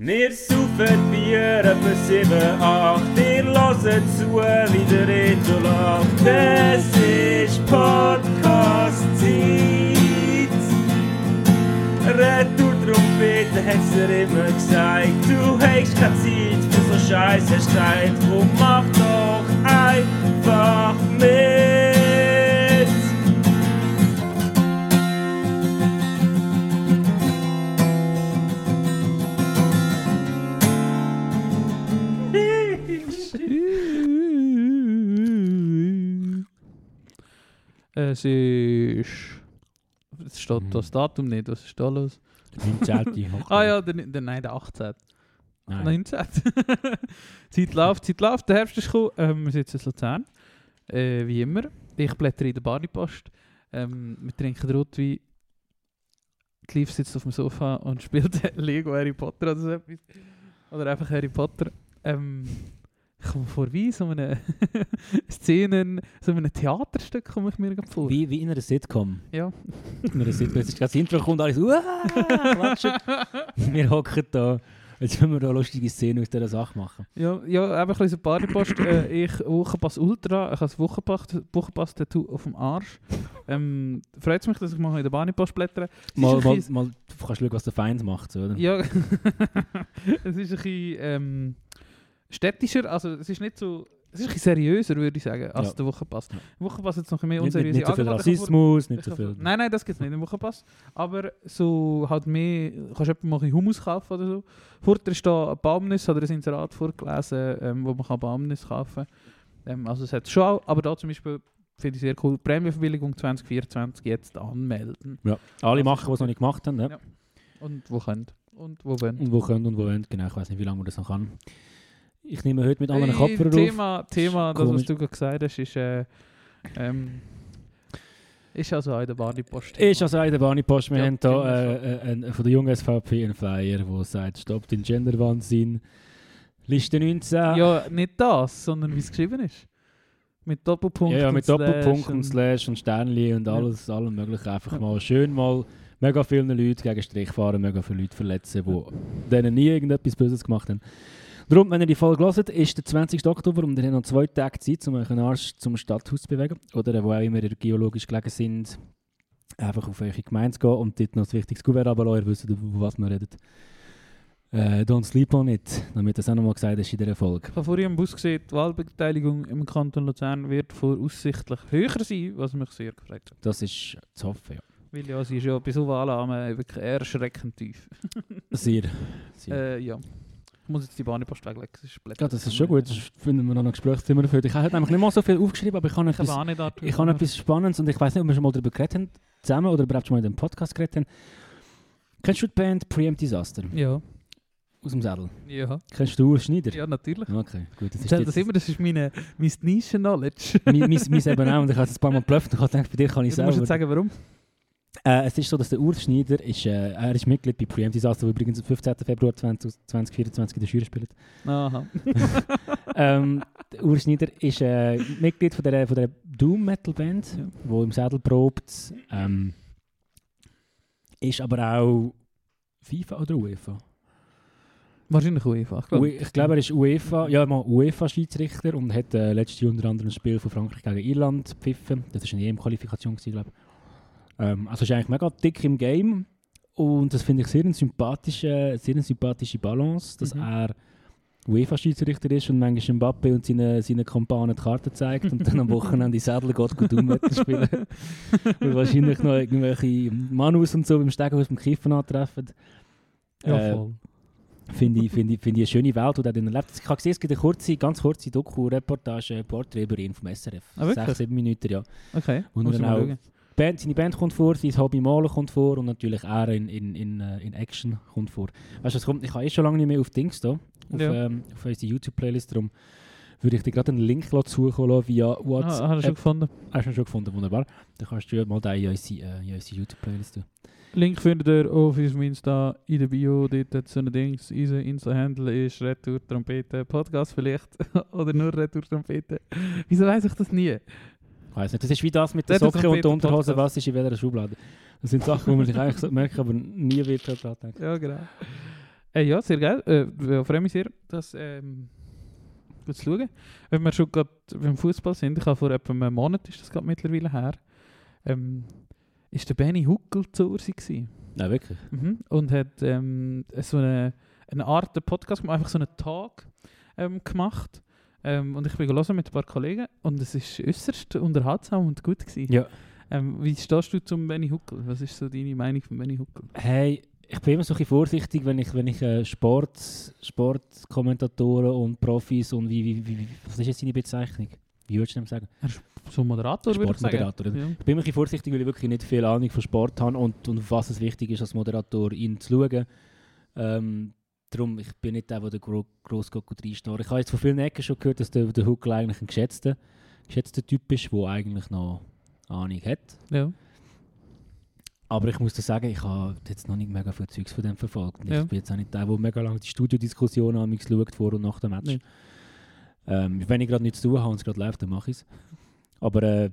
Wir saufen Bier etwa 7, 8, ihr hört zu, wie der Reto lacht. Es ist Podcast-Zeit. Retour-Trompete hat's dir immer gesagt. Du hast keine Zeit für so Scheiß, hast Zeit. Drum mach doch einfach mit. Es ist. Es steht Mhm. das Datum nicht, was ist da los? Der 19. Hochzeit. Ah ja, der, der, nein, der 18. Nein. 19. Zeit läuft, Zeit läuft, der Herbst ist gekommen. Ähm, wir sitzen in Luzern. Äh, wie immer. Ich blätter in der Barneypost. Ähm, wir trinken Rotwein. Liv sitzt auf dem Sofa und spielt Lego Harry Potter oder so etwas. Oder einfach Harry Potter. Ähm, ich komme mir vor wie so eine Szenen, so einem Theaterstück komme ich mir gerade vor. Wie, wie in einer Sitcom. Ja. In einer Sitcom. Jetzt ist das Intro kommt, alles. Wir hocken da. Jetzt müssen wir da lustige Szenen aus dieser Sache machen. Ja, ja einfach ein bisschen Partypost. äh, ich Wochenpass Ultra, ich habe das Wochenpass, Wochenpass Tattoo auf dem Arsch. Ähm, Freut es mich, dass ich mal in der Bahnipost blättere. Mal, mal, bisschen- mal, du kannst schauen, was der Feind macht. So, oder? Ja, es ist ein bisschen ähm, städtischer, also es ist nicht so, es ist ein seriöser, würde ich sagen, als Ja. der Wochenpass. Ja. Der Wochenpass hat jetzt noch ein mehr Nicht, nicht, unseriöse nicht so viel Rassismus, nicht ich so viel... Nein, nein, das gibt es nicht im Wochenpass. Aber so halt mehr, kannst du etwa mal ein Hummus kaufen oder so. Vorher ist da ein Baumnis oder ein Inserat vorgelesen, ähm, wo man kann Baumnis kaufen kann. Ähm, also es hat schon auch, aber da zum Beispiel finde ich sehr cool, Prämienverbilligung 2024 jetzt anmelden. Ja. Alle Das machen, die es noch nicht gemacht haben. Ja. Ja. Und wo könnt. Und wo wollen. Und wo können und wo wollen. Genau, ich weiß nicht, wie lange man das noch kann. Ich nehme heute mit anderen Hey, Kopfhörern auf. Thema, Thema das, was du gerade gesagt hast, ist, äh, ähm, ist also auch in der Bahnipost. Ist also in der Bahnipost, wir Ja, haben hier Thema äh, äh, von der jungen SVP einen Flyer, der sagt, stoppt den Genderwahnsinn. Liste 19. Ja, nicht das, sondern wie es geschrieben ist. Mit Doppelpunkt ja, ja, und mit Slash Doppelpunkt und Slash und Sternli und Ja. alles, allem möglichen. Einfach Ja. mal schön mal mega viele Leute gegen Strich fahren, mega viele Leute verletzen, die denen nie irgendetwas Böses gemacht haben. Darum, wenn ihr die Folge hört, ist der 20. Oktober und ihr habt noch zwei Tage Zeit, um einen Arsch zum Stadthaus zu bewegen. Oder wo auch immer ihr geologisch gelegen sind, einfach auf eure Gemeinde zu gehen und dort noch das wichtigste Kuvert runterlassen. Ihr wisst, über was wir reden. Äh, don't sleep on it, damit das auch nochmal gesagt ist in dieser Folge. Ich habe vorhin im Bus gesehen, die Wahlbeteiligung im Kanton Luzern wird voraussichtlich höher sein, was mich sehr gefreut hat. Das ist zu hoffen, ja. Weil ja, sie ist ja bei so Wahlen wirklich erschreckend tief. Sehr. sehr. Äh, ja. Ich muss jetzt die Bahnipost weglegen. Das ist, Ja, das ist schon gut. Das finden wir noch ein Gesprächsthema dafür. Ich habe nämlich nicht mal so viel aufgeschrieben, aber ich habe Ich etwas, nicht Arthur ich habe etwas Spannendes und ich weiß nicht, ob wir schon mal darüber geredet haben, zusammen oder überhaupt schon mal in dem Podcast geredet haben. Kennst du die Band Preempt Disaster Ja, aus dem Sädel? ja. Kennst du Urs Schneider? Ja, natürlich. Okay, gut. Das Ich ist jetzt, das immer, das ist meine, mein Nischen-Knowledge. mein, mein, mein eben auch und ich habe es ein paar Mal geblufft und ich habe gedacht, bei dir kann ich Du musst jetzt sagen, warum. Äh, es ist so, dass der Urs Schneider ist, äh, er ist Mitglied bei Preempt Disaster, der übrigens am 15. Februar 20, 2024 in der Jury spielt. Aha. ähm, der Urs Schneider ist äh, Mitglied von der, von der Doom Metal Band, Ja. wo im Sädel probt. Ähm, ist aber auch FIFA oder UEFA? Wahrscheinlich UEFA. Ich glaube. Ich glaube, er ist UEFA, ja, mal UEFA-Schiedsrichter und hat äh, letztes Jahr unter anderem ein Spiel von Frankreich gegen Irland gepfiffen. Das war eine EM-Qualifikation, glaube ich. Ähm, also ist eigentlich mega dick im Game und das finde ich sehr eine sympathische, sehr eine sympathische Balance, dass Mhm. er UEFA-Schiedsrichter ist und manchmal Mbappe und seine, seine Kumpanen die Karte zeigt und dann am Wochenende in Sädel geht gut Dummwetter spielen. und wahrscheinlich noch irgendwelche Manus und so beim Stegenhaus beim Kiffen antreffen. Ja, Äh, voll. Finde ich, finde ich, finde ich eine schöne Welt, die er drin erlebt. Ich habe gesehen, es gibt eine kurze, ganz kurze Doku-Reportage, Porträt über ihn vom SRF. Ah, wirklich? Sechs, sieben Minuten, ja. Okay. Und muss dann auch- schauen. Band, seine Band kommt vor, sein Hobby Malen kommt vor und natürlich er in, in, in, äh, in Action kommt vor. Weißt du, was kommt? Ich habe eh schon lange nicht mehr auf Dings da, auf, Ja. ähm, auf unsere YouTube-Playlist, darum würde ich dir gerade einen Link suchen lassen via Ah, WhatsApp. hast du schon gefunden? Hast du schon gefunden, wunderbar. Dann kannst du ja mal den in unsere, äh, YouTube-Playlist tun. Link findet ihr auf unserem Insta in der Bio. Dort hat so ein Dings. Unser Insta-Handle ist Retour Trompete Podcast vielleicht. Oder nur Retour Trompete. Wieso weiß ich das nie? Weiss nicht, das ist wie das mit der Socke und der Unterhose, was ist in welcher Schublade. Das sind Sachen, die man sich eigentlich so merken, aber nie wird daran denken. Ja, genau. Äh, ja, sehr geil. Äh, ja, freue mich sehr, das ähm, gut zu schauen. Wenn wir schon gerade beim Fußball sind, ich habe vor etwa einem Monat, ist das gerade mittlerweile her, ähm, ist der Benny Huckel zu Ursi gewesen. Nein, wirklich. Mhm. Und hat ähm, so eine, eine Art Podcast gemacht, einfach so einen Talk ähm, gemacht. Ähm, und ich bin gelesen mit ein paar Kollegen und es ist äußerst unterhaltsam und gut gewesen. Ja. Ähm, wie stehst du zum Benny Huckel? Was ist so deine Meinung von Benny Huckel? Hey, ich bin immer so ein bisschen vorsichtig, wenn ich, wenn ich äh, Sport, Sportkommentatoren und Profis und wie, wie, wie, was ist jetzt seine Bezeichnung? Wie würdest du dem sagen? So Moderator, würde ich sagen. Sportmoderator, Ja. Ich bin immer ein bisschen vorsichtig, weil ich wirklich nicht viel Ahnung von Sport habe und, und was es wichtig ist, als Moderator ihn zu schauen. Ähm, darum, ich bin nicht der, der gro gross geht reinschnurren. Ich habe jetzt von vielen Ecken schon gehört, dass der, der Huckel eigentlich ein geschätzter, geschätzter Typ ist, der eigentlich noch Ahnung hat. Ja. Aber ich muss dir sagen, ich habe jetzt noch nicht mega viel Zeugs von dem verfolgt. Ja. Ich bin jetzt auch nicht der, der mega lange die Studiodiskussionen an mich schaut, vor und nach dem Match. Nee. Ähm, wenn ich gerade nichts zu tun habe und es gerade läuft, dann mache ich es. Aber äh,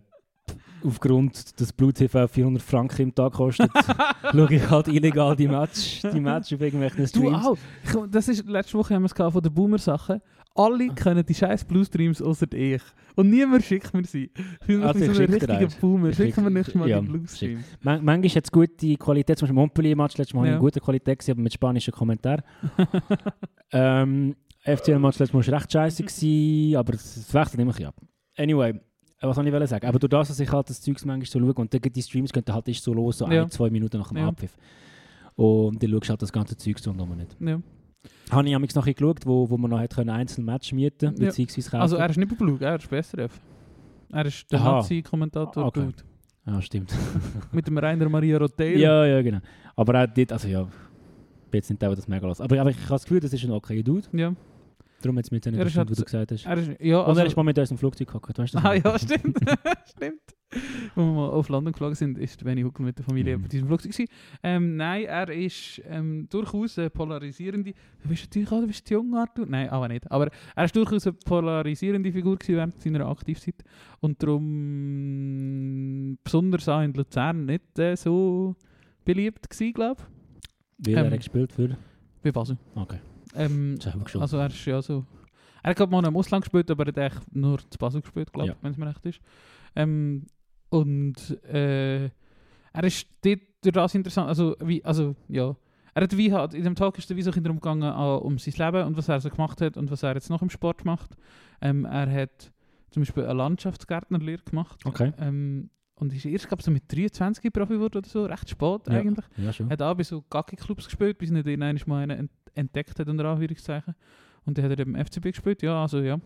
aufgrund, dass Blue TV 400 Franken im Tag kostet, schaue ich halt illegal die Match, die Match auf irgendwelchen Du Streams. auch. Ich, das ist, letzte Woche haben wir es von den Boomer-Sachen. Alle kennen die scheiß Blue-Streams außer ich. Und niemand schickt mir sie. Ich bin Also so ich ein schick dir richtiger. Boomer. Schicken wir nächstes Mal ja, die Blue-Streams. Man manchmal hat es gute Qualität, zum Beispiel Montpellier-Match, letztes Mal Ja. eine gute Qualität, gewesen, aber mit spanischen Kommentaren. ähm, FCL-Match letztes Mal war recht scheiße, gewesen, aber es wechselt immer ein bisschen ab. Anyway, was soll ich sagen? Aber das, dass ich halt das Zeugs manchmal so schaue und dann die Streams gehen halt ist so los, so Ja. ein, zwei Minuten nach dem Ja. Abpfiff. Und dann schaust du halt das ganze Zeug so und nochmal nicht. Ja. Habe ich amigs bisschen geschaut, wo, wo man noch hätte können einzelne Match mieten Ja. beziehungsweise kaufen. Also er ist nicht bei Blue, er ist bei SRF. Er ist der. Nazi-Kommentator Okay. Blut. Ja, stimmt. Mit dem Rainer Maria Roteiro. ja, ja, genau. Aber auch dort, also ja, ich bin jetzt nicht der, der das mega lässt. Aber, aber ich habe das Gefühl, das ist ein okayer Dude. Ja. Darum jetzt mit den Er ist Überstunden, halt wie du gesagt hast. Er ist, ja, Und also, er ist mal mit uns im Flugzeug gehockt, weißt du? das Ah ja, stimmt. stimmt. Als wir mal auf London geflogen sind, ist Benny Huckel mit der Familie Mhm. bei diesem Flugzeug. Ähm, nein, er ist ähm, durchaus eine polarisierende. Du bist natürlich auch, du bist jung, Arthur. Nein, aber nicht. Aber er ist durchaus eine polarisierende Figur gewesen während seiner Aktivzeit. Und darum besonders auch in Luzern nicht äh, so beliebt gewesen, glaube ich. Weil er ähm, hat gespielt für... Bei Basel. Okay, Ähm, also er ist ja so. Er hat gerade mal im Ausland gespielt, aber er hat eigentlich nur zu Basel gespielt, glaube ich, Ja. wenn es mir recht ist. Ähm, und äh, er ist dort durch das interessant, also wie, also ja. Er hat wie halt, in dem Talk ist er wie so darum gegangen, ah, um sein Leben und was er so gemacht hat und was er jetzt noch im Sport macht. Ähm, er hat zum Beispiel eine Landschaftsgärtnerlehre gemacht. okay. Ähm, und ist erst, glaube ich, so mit 23 Profi geworden oder so, recht spät Ja. eigentlich. Ja, schon. Hat auch bei so Gacki-Clubs gespielt, bis nicht einmal mal einen entdeckt hat, unter Anführungszeichen. Und dann hat er im FCB gespielt, ja, also ja.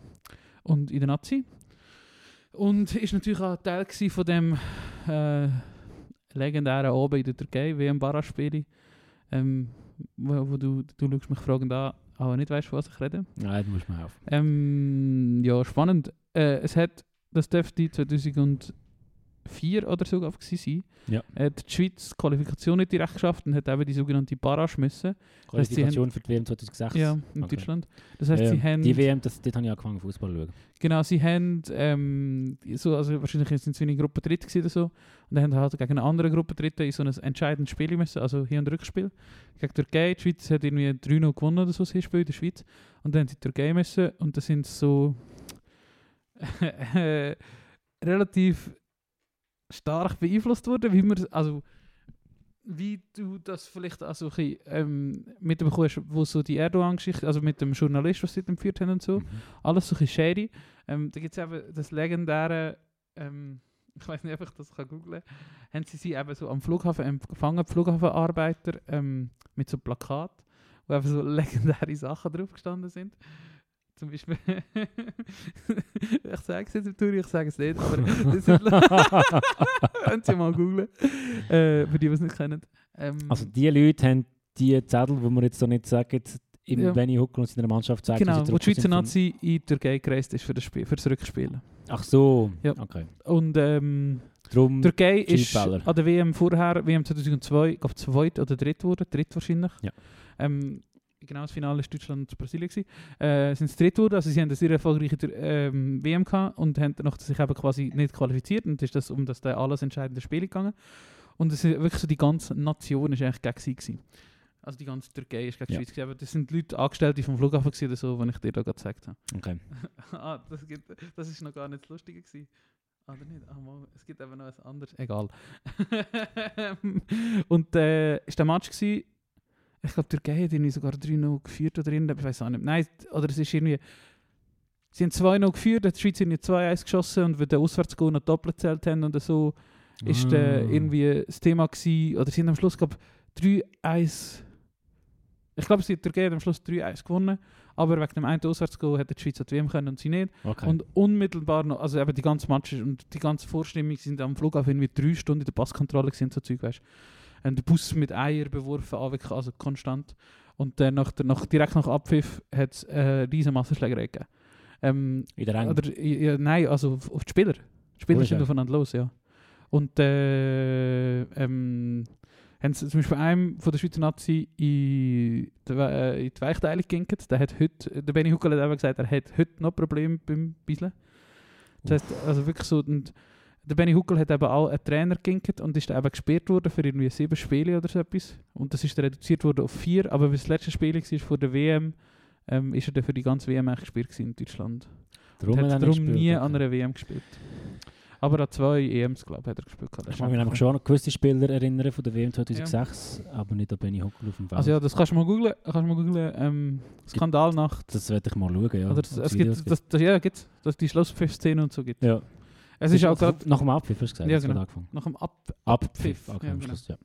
Und in der Nazi. Und ist natürlich auch Teil von dem äh, legendären Oben in der Türkei, WM-Barra-Spiele. Ähm, wo, wo du, du schaust mich fragend an, aber nicht weißt, von was ich rede. Nein, du musst mir helfen. Ähm, ja, spannend. Äh, es hat, das dürfte 2004 oder so gewesen Ja. hat die Schweiz die Qualifikation nicht direkt geschafft und hat eben die sogenannte Barrage müssen. heißt, sie Qualifikation für die WM 2006. Ja, in Okay. Deutschland. Das heißt, Ja, sie haben, Die WM, das, dort habe ich angefangen Fußball zu schauen. genau, sie haben, ähm, so, also wahrscheinlich sind sie in Gruppe dritt oder so, und dann haben halt gegen eine andere Gruppe dritte in so ein entscheidendes Spiel müssen, also hier ein Rückspiel, gegen die Türkei. Die Schweiz hat irgendwie 3-0 gewonnen oder so, das Hinspiel in der Schweiz. Und dann haben sie die Türkei müssen und da sind so äh, relativ stark beeinflusst worden, wie man, also wie du das vielleicht also ein bisschen, ähm, mitbekommst, wo so die Erdogan-Geschichte, also mit dem Journalist, was sie dann geführt haben und so, Mhm. alles so ein bisschen shady. Ähm, da gibt es eben das legendäre, ähm, ich weiß nicht, ob ich das kann googlen haben sie sie eben so am Flughafen empfangen, die Flughafenarbeiter, ähm, mit so Plakat, wo einfach so legendäre Sachen drauf gestanden sind. Zum Beispiel, ich sage es jetzt natürlich, ich sage es nicht, aber das sind, könnt ihr mal googlen, äh, für die, die es nicht kennen. Ähm, Also die Leute haben die Zettel, die wir jetzt so nicht sagen, im Ja. Benny Huckel und seiner Mannschaft zeigen. genau, wo die Schweizer Nazi in die Türkei gereist ist für das, Spiel, für das Rückspiel. Ach so, Ja. okay. Und ähm, Drum, Türkei ist an der WM vorher, WM 2002, ich glaube zweit oder dritt geworden, dritt wahrscheinlich. Ja. Ähm, genau, das Finale war Deutschland und Brasilien. Gewesen. Äh, sind sie dritt geworden, also sie haben eine sehr erfolgreiche ähm, WM gehabt und haben danach sich eben quasi nicht qualifiziert und ist das um das da alles entscheidende Spiel gegangen. Und es ist wirklich so die ganze Nation ist eigentlich gegen sie gewesen. Also die ganze Türkei ist gegen die Ja. Schweiz. gewesen, Aber das sind Leute, Angestellte vom Flughafen gewesen oder so, die ich dir da gerade gezeigt habe. Okay. ah, das, gibt, das ist noch gar nicht das Lustige gewesen. Ah, Oder nicht? Mal, es gibt eben noch etwas anderes. Egal. und äh, ist der Match gewesen, ich glaube, die Türkei hat irgendwie sogar 3-0 geführt oder irgendwas, ich weiß auch nicht. Nein, oder es ist irgendwie, sie haben 2-0 geführt, hat die Schweiz irgendwie 2-1 geschossen und weil der Auswärtsgoal noch doppelt gezählt haben und so, ist äh, Ah. irgendwie das Thema gewesen, oder sie haben am Schluss, glaube 3-1, ich glaube, die Türkei hat am Schluss 3-1 gewonnen, aber wegen dem einen Auswärtsgoal hat die Schweiz die WM können und sie nicht. Okay. Und unmittelbar noch, also eben die ganze Match und die ganze Vorstimmung sind am Flughafen irgendwie drei Stunden in der Passkontrolle gewesen, so Zeug, weißt Und der Bus mit Eier beworfen, also konstant. Und dann nach, der, nach, direkt nach Abpfiff hat es äh, riesen Massenschlägerei gegeben. Ähm, in der Rang. oder, ja, nein, also auf, auf die Spieler. Die Spieler sind aufeinander los, ja. Und äh, ähm, haben sie zum Beispiel einem von der Schweizer Nazi in die, äh, in die Weichteilung geginkt. Der hat heute, der Benny Huckel hat eben gesagt, er hat heute noch Probleme beim Bisseln. Das heißt, also wirklich so, und der Benny Huckel hat eben auch einen Trainer geginkt und ist dann eben gesperrt worden für irgendwie sieben Spiele oder so etwas. Und das ist dann reduziert worden auf vier, aber weil das letzte Spiel war vor der WM, ähm, ist er dann für die ganze WM eigentlich gesperrt in Deutschland. Darum Und hat er darum nie an einer WM gespielt. Aber an zwei EMs, glaube ich, hat er gespielt. Ich mag mich einfach- nämlich schon an gewisse Spieler erinnern von der WM 2006, aber nicht an Benny Huckel auf dem Feld. Also ja, das kannst du mal googlen. Kannst du mal googlen. Ähm, Skandalnacht. das werde ich mal schauen, ja. Oder das, es gibt, das, das, ja, gibt's, dass die Schlusspfiff-Szene und so gibt. Ja. Es ist auch gerade Nach dem Abpfiff, hast du gesagt? Ja, genau. angefangen. nach dem Ab... Abpfiff, Abpfiff, okay, ja, genau. Ja.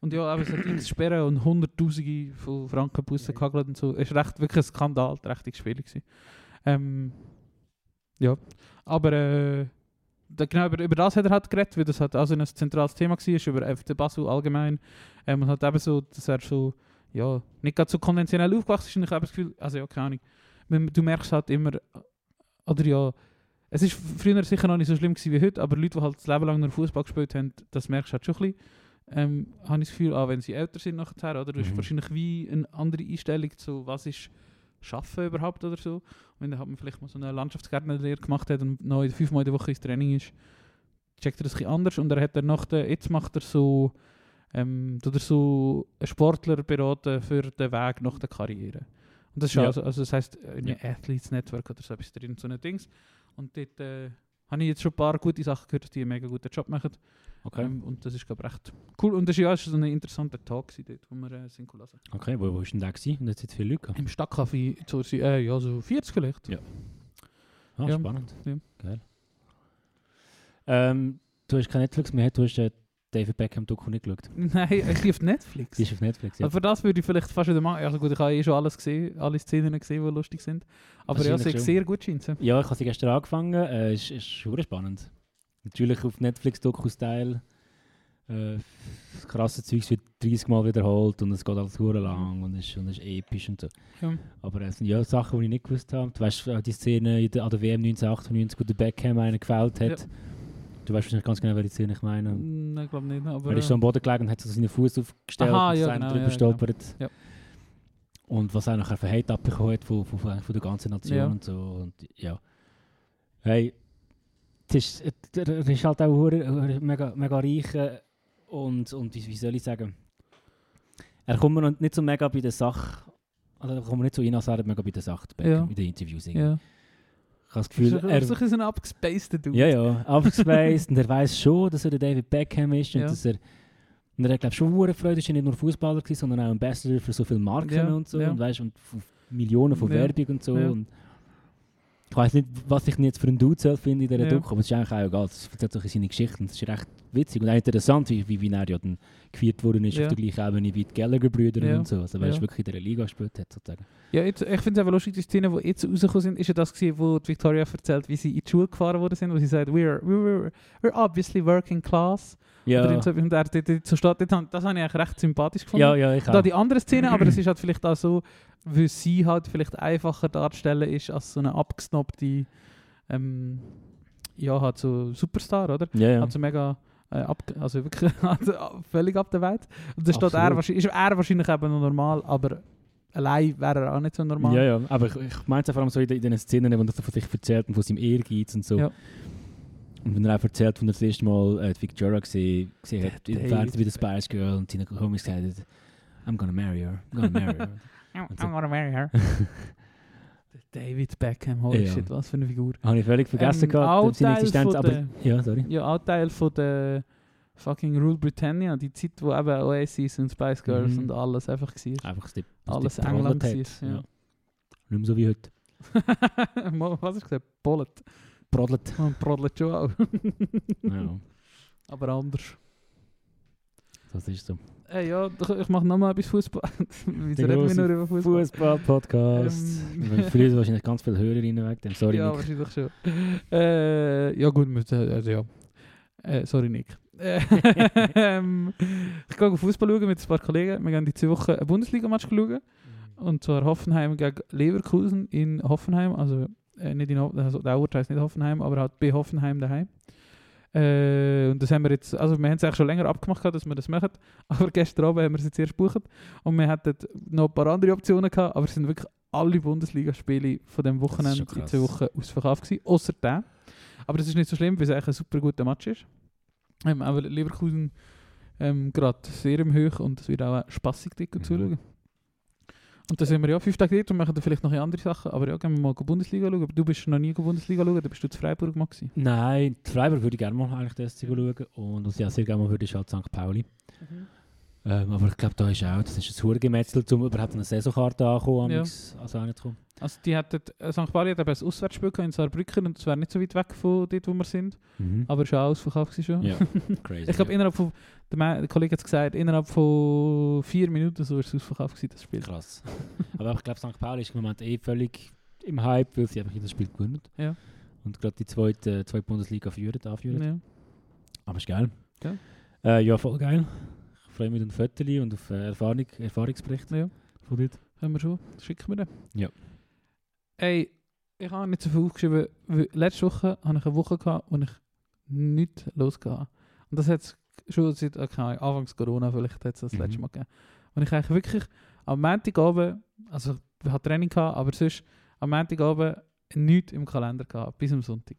Und ja, aber hat X Sperren und Hunderttausende von Franken Bussen gehagelt und so. Es war recht, wirklich ein Skandal, Spiel. gewesen. Ähm, ja, aber äh, genau über, über das hat er halt geredet, weil das halt also ein zentrales Thema war, über FC Basel allgemein. Ähm, und hat eben so, dass er so, ja, nicht ganz so konventionell aufgewachsen ist und ich habe das Gefühl, also ja, keine Ahnung, du merkst halt immer, oder ja, es ist früher sicher noch nicht so schlimm gewesen wie heute, aber Leute, die halt das Leben lang nur Fußball gespielt haben, das merkst du halt schon ein bisschen. Ähm, habe ich das Gefühl, auch wenn sie älter sind nachher, oder? Du hast Mhm. wahrscheinlich wie eine andere Einstellung zu, was ist Schaffen überhaupt oder so. Und wenn dann hat man vielleicht mal so eine Landschaftsgärtnerlehre gemacht hat und noch fünfmal in der Woche ins Training ist, checkt er das ein bisschen anders und er hat dann nach der, jetzt macht er so, ähm, tut er so einen Sportler beraten für den Weg nach der Karriere. Und das ist Ja. also, also das heisst, ein Ja. Athletes Network oder so etwas drin, so ein Dings. Und dort äh, habe ich jetzt schon ein paar gute Sachen gehört, die einen mega guten Job machen. Okay. Ähm, und das ist, glaube ich, recht cool. Und das war ja ist so ein interessanter Tag gewesen dort, wo wir äh, sind lassen. Okay, wo, wo ist denn der gewesen? Und jetzt sind viele Leute gehabt. Im Stadtcafé, so, äh, ja, so 40 vielleicht. Ja. Ah, Ja. spannend. Ja. Geil. Ähm, du hast kein Netflix mehr, du hast äh, David Beckham Doku nicht geschaut. Nein, ich bin auf Netflix. Die ist auf Netflix, ja. Also für das würde ich vielleicht fast wieder machen. Also gut, ich habe eh schon alles gesehen, alle Szenen gesehen, die lustig sind. Aber ja, ist schon. sehr gut scheint. Ja, ich habe sie gestern angefangen. Äh, ist, ist schon spannend. Natürlich auf Netflix Doku-Style. Äh, das krasse Zeugs wird 30 Mal wiederholt und es geht alles hure lang und es ist, und ist episch und so. Ja. Aber es sind ja Sachen, die ich nicht gewusst habe. Du weißt äh, die Szene an der WM 1998, wo der Beckham einen gefällt hat. Ja. Du weißt wahrscheinlich ganz genau, welche Szene ich meine. Nein, ich glaube nicht. Aber, er ist so am Boden gelegen und hat so seinen Fuß aufgestellt Aha, und ja, genau, drüber ja, stolpert. Ja. Und was er nachher für Hate abbekommen hat von, von, von, der ganzen Nation Ja. und so. Und ja. Hey, es ist, er ist halt auch mega, mega reich äh, und, und wie, wie soll ich sagen, er kommt mir nicht so mega bei der Sache, also er kommt mir nicht so rein, als er mega bei der Sache, Beckham, Ja. in den Interviews. irgendwie. ja. Ich habe das Gefühl, er er, ist so ein bisschen abgespaceder Dude. ja, ja, abgespaced und er weiß schon, dass er der David Beckham ist und Ja. dass er und er hat glaube schon hure Freude, ist ja nicht nur Fußballer gewesen, sondern auch Ambassador für so viele Marken Ja, und so ja. und weißt und Millionen von Werbung und so und ich weiß nicht, was ich jetzt für einen Dude soll finden in dieser Ja. Doku, aber es ist eigentlich auch egal, es erzählt bisschen seine Geschichten, es ist recht witzig und auch interessant, wie, wie, wie er ja dann gefeiert worden ist Ja. auf der gleichen Ebene wie die Gallagher-Brüder Ja. und so, also weil Ja. er wirklich in dieser Liga gespielt hat sozusagen. Ja, jetzt, ich finde es einfach lustig, die Szene, die jetzt rausgekommen sind, ist ja das gewesen, wo die Victoria erzählt, wie sie in die Schule gefahren worden sind, wo sie sagt, we're, we're, we're obviously working class. Ja, Oder so, und er dort, dort so steht, das habe ich eigentlich recht sympathisch gefunden. ja, ja, ich Da auch. die andere Szene, aber das ist halt vielleicht auch so, weil sie halt vielleicht einfacher darstellen ist als so eine abgesnobte, ähm, ja, halt so Superstar, oder? Ja, ja. Also mega, äh, ab, also wirklich also völlig ab der Welt. Und da steht er, ist er wahrscheinlich eben noch normal, aber allein wäre er auch nicht so normal. Ja, ja, aber ich, ich meine es vor allem so in, den- in den Szenen, wo er von sich erzählt und von seinem Ehrgeiz und so. Ja. Und wenn er auch erzählt, wenn er das erste Mal äh, Victoria gesehen, gesehen hat, im Fernsehen wie der Spice Girl und seine Homies gesagt hat, I'm gonna marry her. I'm gonna marry her. Und so. I'm gonna marry her. David Beckham, holy Ja. shit, was für eine Figur. Habe ich völlig vergessen Ähm, gehabt, seine Existenz, aber... der- Ja, sorry. Ja, auch Teil von der fucking Rule Britannia, die Zeit, wo eben Oasis und Spice Girls Mhm. und alles einfach war. Einfach, die, Alles die England war, ja. Ja. Nicht mehr so wie heute. Was hast du gesagt? Bollet. Brodelt. Man brodelt schon auch. ja, Aber anders. Das ist so. Ey, ja, ich mache nochmal etwas Fußball. Wieso reden wir nur über Fußball? Fußball-Podcast. Ähm. Uns wahrscheinlich ganz viele Hörerinnen weg dem. Sorry, ja, Nick. wahrscheinlich schon. Äh, ja, gut, also ja. Äh, sorry, Nick. Äh, ähm, ich gehe Fußball schauen mit ein paar Kollegen. Wir gehen die zwei Wochen ein Bundesliga-Match schauen. Und zwar Hoffenheim gegen Leverkusen in Hoffenheim. Also, äh, nicht in Ho also der Ort heisst nicht Hoffenheim, aber halt bei Hoffenheim daheim. Äh, und das haben wir jetzt, also wir haben es eigentlich schon länger abgemacht, gehabt, dass wir das machen. Aber gestern Abend haben wir es jetzt erst gebucht. Und wir hatten noch ein paar andere Optionen gehabt, aber es sind wirklich alle Bundesligaspiele von dem Wochenende in zwei Wochen ausverkauft gewesen, außer der. Aber das ist nicht so schlimm, weil es eigentlich ein super guter Match ist. Ähm, aber Leverkusen ähm, gerade sehr im Höch und es wird auch spaßig dort Mhm. zuschauen. Und dann sind wir ja fünf Tage dort und machen dann vielleicht noch andere Sachen. Aber ja, gehen wir mal Bundesliga schauen. Aber du bist noch nie Bundesliga schauen, da bist du zu Freiburg mal gewesen. Nein, die Freiburg würde ich gerne mal eigentlich das schauen. Und was ich auch sehr gerne mal würde, ist halt St. Pauli. Ähm, aber ich glaube, da ist auch, das ist ein Hurgemetzel, um überhaupt eine Saisonkarte anzukommen, Ja. also anzukommen. Also die hatten, äh, St. Pauli hat eben ein Auswärtsspiel in Saarbrücken und es wäre nicht so weit weg von dort, wo wir sind. Mhm. Aber es war auch ausverkauft schon. Ja, crazy. Ich glaube, ja. innerhalb von, der, der Kollege hat es gesagt, innerhalb von vier Minuten so ist es ausverkauft gewesen, das Spiel. Krass. aber ich glaube, St. Pauli ist im Moment eh völlig im Hype, weil sie einfach jedes Spiel gewonnen. Ja. Und gerade die zweite, zweite Bundesliga führen, anführen. Ja. Aber ist geil. Geil. Äh, ja, voll geil. Freue mich auf Fotos und auf äh, Erfahrung, Erfahrungsberichte ja, von dort. können wir schon. Schicken wir den. Ja. Ey, ich habe nicht so viel aufgeschrieben, letzte Woche hatte ich eine Woche, gehabt, wo ich nichts losgehabt Und das hat es schon seit äh, keine Ahnung, Anfangs Corona vielleicht das Mhm. letzte Mal gegeben. Und ich eigentlich wirklich am Montagabend, also ich hatte Training, gehabt, aber sonst am Montagabend nichts im Kalender gehabt, bis am Sonntag.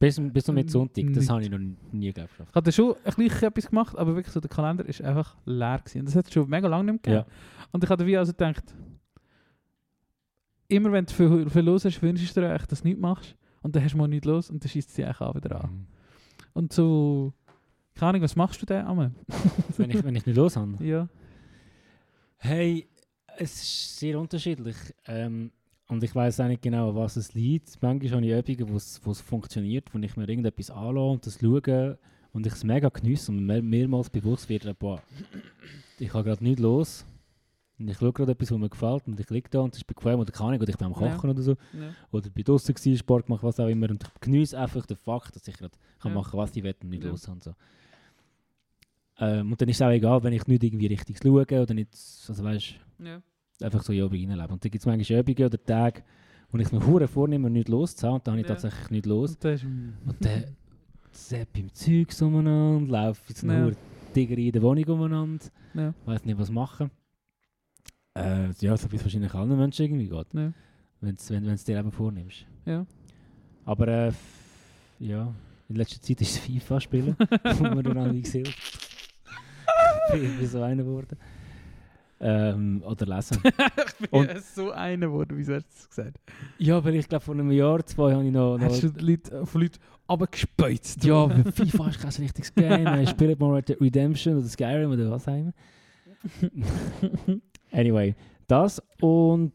Bis, bis zum mit Sonntag, das habe ich noch nie geschafft. Ich hatte schon ein bisschen etwas gemacht, aber wirklich so der Kalender ist einfach leer gewesen. Und das hat es schon mega lange nicht mehr Ja. gegeben. Und ich hatte wie also gedacht, immer wenn du viel, viel los hast, wünschst du dir eigentlich, dass du nichts machst. Und dann hast du mal nichts los und dann schießt dich eigentlich auch wieder an. Mhm. Und so, keine Ahnung, was machst du denn einmal? wenn, ich, wenn ich nicht los habe. Ja. Hey, es ist sehr unterschiedlich. Ähm, und ich weiß auch nicht genau, an was es liegt. Manchmal habe ich Übungen, wo es wo es funktioniert, wo ich mir irgendetwas anlasse und das schaue und ich es mega geniesse und mir mehrmals bewusst werde, boah, ich habe gerade nichts los. Und ich schaue gerade etwas, was mir gefällt und ich liege da und es ist bequem oder keine Ahnung, oder ich bin am Ja. Kochen oder so. ja. Oder bin draußen gewesen, Sport gemacht, was auch immer. Und ich genieße einfach den Fakt, dass ich gerade kann Ja. machen was ich will und nicht Ja. los habe. und So. Ähm, und dann ist es auch egal, wenn ich nicht irgendwie richtig schaue oder nicht, also weißt ja. Einfach so in reinleben. Und dann gibt es manchmal Übungen oder Tage, wo ich mir hure vornehme, nichts loszuhaben und dann habe ich Ja. tatsächlich nicht los. Und das ist, Und dann sepp ich im Zeug umeinander, laufe jetzt Ja. nur Tiger in der Wohnung umeinander, ja. weiß nicht, was machen. Äh, ja, so wie es wahrscheinlich allen Menschen irgendwie geht, Ja. wenn's, wenn du es dir eben vornimmst. Ja. Aber äh, ja, in letzter Zeit ist es FIFA spielen, wo man dann auch gesehen Ich bin so einer geworden. Ähm, oder lesen. ich bin Und- ja so einer geworden, wieso hast du das gesagt? ja, aber ich glaube, vor einem Jahr, zwei habe ich noch... noch Hast du die Leute, von Leuten runtergespeuzt? ja, aber FIFA ist kein richtiges Game. Ich spiele mal Redemption oder Skyrim oder was auch immer. Anyway, das und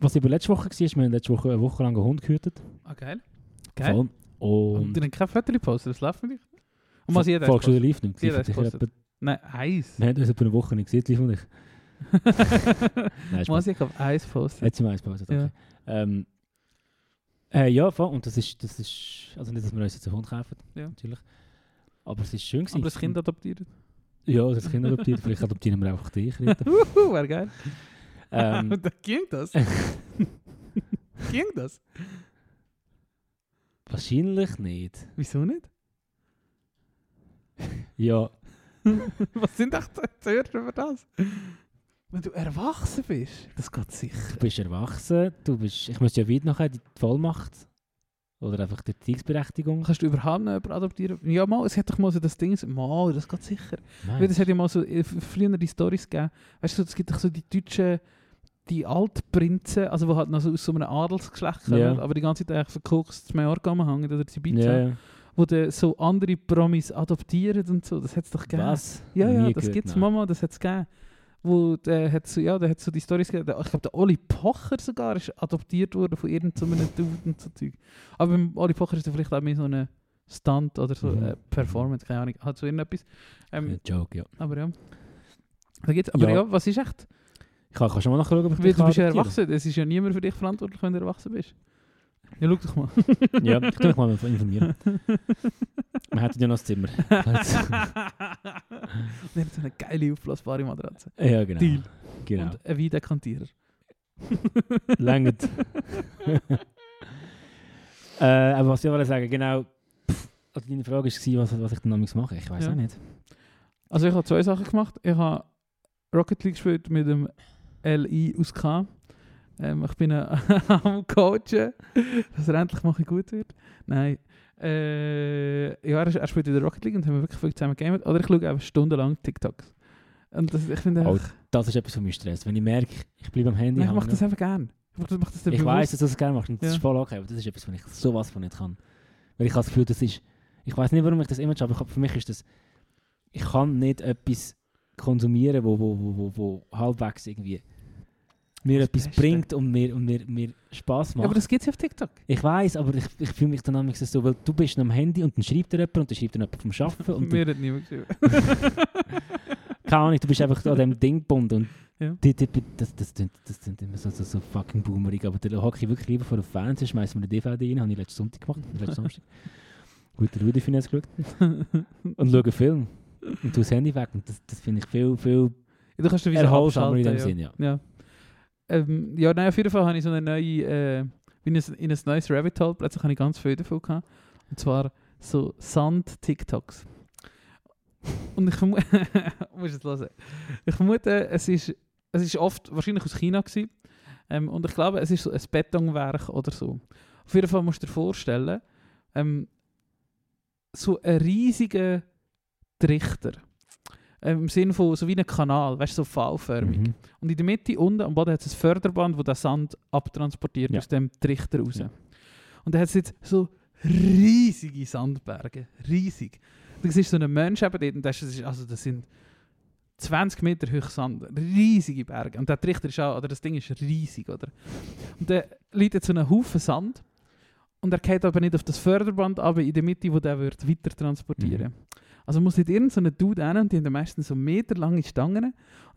was über letzte Woche war, ist, wir haben letzte Woche eine Woche lang einen Hund gehütet. Ah, geil. Geil. Voll. Und Und keine Fotos gepostet, das läuft dir? Und was jeder Folgst du den live nicht? Jeder Nein, eins. Wir haben uns etwa eine Woche nicht gesehen, live und ich. Nein. Muss ich auf eins posten? Hat sie mal eins gepostet, okay. Ja. Ähm, äh, ja, voll. und das ist, das ist, also nicht, dass wir uns jetzt einen Hund kaufen, Ja. natürlich. Aber es ist schön gewesen. Aber das Kind adoptiert. Ja, das Kind adoptiert, vielleicht adoptieren wir einfach dich. Rita. Uhu, wäre geil. ähm, da ging das. ging das? wahrscheinlich nicht. Wieso nicht? Ja, Was sind echt Erzähler über das? Wenn du erwachsen bist, das geht sicher. du bist erwachsen, du bist, ich müsste ja weit nachher die Vollmacht Oder einfach die Erziehungsberechtigung. Kannst du überhaupt nicht jemanden adoptieren? Ja, mal, es hat doch mal so das Ding, mal, das geht sicher. Weil das hat ja mal so äh, früher die Storys gegeben. Weißt du, es gibt doch so die deutschen, die Altprinzen, also die halt noch so aus so einem Adelsgeschlecht kommen, Ja. aber die ganze Zeit eigentlich verkokst zu Mallorca hängen oder zu Ibiza, ja, ja. wo dann so andere Promis adoptieren und so. Das hat es doch gegeben. Was? Ja, ja, das gibt es. Mama, das hat es gegeben. Wo der hat so, ja, der hat so die Storys Ich glaube, der Oli Pocher sogar ist adoptiert worden von irgendeinem Dude und so Zeug. Aber beim Oli Pocher ist er vielleicht auch mehr so eine Stunt oder so Mhm. eine Performance, keine Ahnung, hat so irgendetwas. Ähm, Ein Joke, ja. aber ja. Da geht's. Aber ja. Ja. was ist echt? Ich kann, kannst du mal nachschauen, ob ich Weil du bist ja erwachsen. Es ist ja niemand für dich verantwortlich, wenn du erwachsen bist. Ja, schau doch mal. kann. Ja, ich tu mich mal informieren. Wir hätten ja noch das Zimmer. Er hat so eine geile, aufblasbare Matratze. ja, genau. Deal. Genau. Und einen Weindekantierer. Längert. äh, aber was ich wollte sagen, genau. Pff, also deine Frage war, was, was ich dann damals mache. Ich weiß Ja. auch nicht. Also ich habe zwei Sachen gemacht. Ich habe Rocket League gespielt mit dem LI aus K. Ähm, ich bin äh, am Coachen, dass er endlich mal gut wird. Nein. Äh, ja, er, er spielt wieder Rocket League und haben wir wirklich viel zusammen gegamet. Oder ich schaue einfach stundenlang TikToks. Und das, ich finde Oh, Das ist etwas von mir Stress. Wenn ich merke, ich bleibe am Handy nein, ich mache das einfach gerne. Ich mach das Ich weiß, dass du das gerne machst und das Ja. ist voll okay, aber das ist etwas, was ich sowas von nicht kann. Weil ich habe das Gefühl, das ist... Ich weiß nicht, warum ich das immer habe, aber für mich ist das... Ich kann nicht etwas konsumieren, wo, wo, wo, wo, wo halbwegs irgendwie mir Das etwas Beste. bringt und mir, und mir, mir Spaß Ja, macht. aber das gibt es ja auf TikTok. ich weiß, aber ich, ich fühle mich dann manchmal so, weil du bist am Handy und dann schreibt dir jemand und dann schreibt dir jemand vom Arbeiten und Mir hat niemand geschrieben. keine Ahnung, du bist einfach an dem Ding gebunden und Ja. die, die, das, das, das, das sind immer so, so, so fucking boomerig, aber da hocke ich wirklich lieber vor dem Fernseher, schmeiße mir eine DVD rein, habe ich letzten Sonntag gemacht, letzten Samstag. Guter Rudi Finesse geschaut und schaue einen Film und tue das Handy weg und das, das finde ich viel, viel Ja, du kannst erholsamer in dem abschalten, Sinn, ja. Ja. Ähm, ja, nein, auf jeden Fall habe ich so eine neue, äh, bin in ein, in ein neues Rabbit Hole, plötzlich habe ich ganz viel davon gehabt. Und zwar so Sand-TikToks. Und ich vermute, muss es hören. Ich vermute, es ist, es ist oft wahrscheinlich aus China gewesen. Ähm, und ich glaube, es ist so ein Betonwerk oder so. Auf jeden Fall musst du dir vorstellen, ähm, so ein riesiger Trichter. Ähm, Im Sinne von so wie ein Kanal, weißt du, so V-förmig. Mhm. Und in der Mitte unten am Boden hat es ein Förderband, das den Sand abtransportiert Ja. aus dem Trichter raus. Ja. Und da hat es jetzt so riesige Sandberge. Riesig. Du siehst so einen Mensch eben dort und das, ist, also das sind 20 Meter hoch Sand. Riesige Berge. Und der Trichter ist auch, oder das Ding ist riesig, oder? Und da liegt jetzt so ein Haufen Sand und er geht aber nicht auf das Förderband, aber in der Mitte, wo der wird weiter transportieren. Mhm. Also muss nicht irgendein so Dude hin und die haben dann meistens so meterlange Stangen und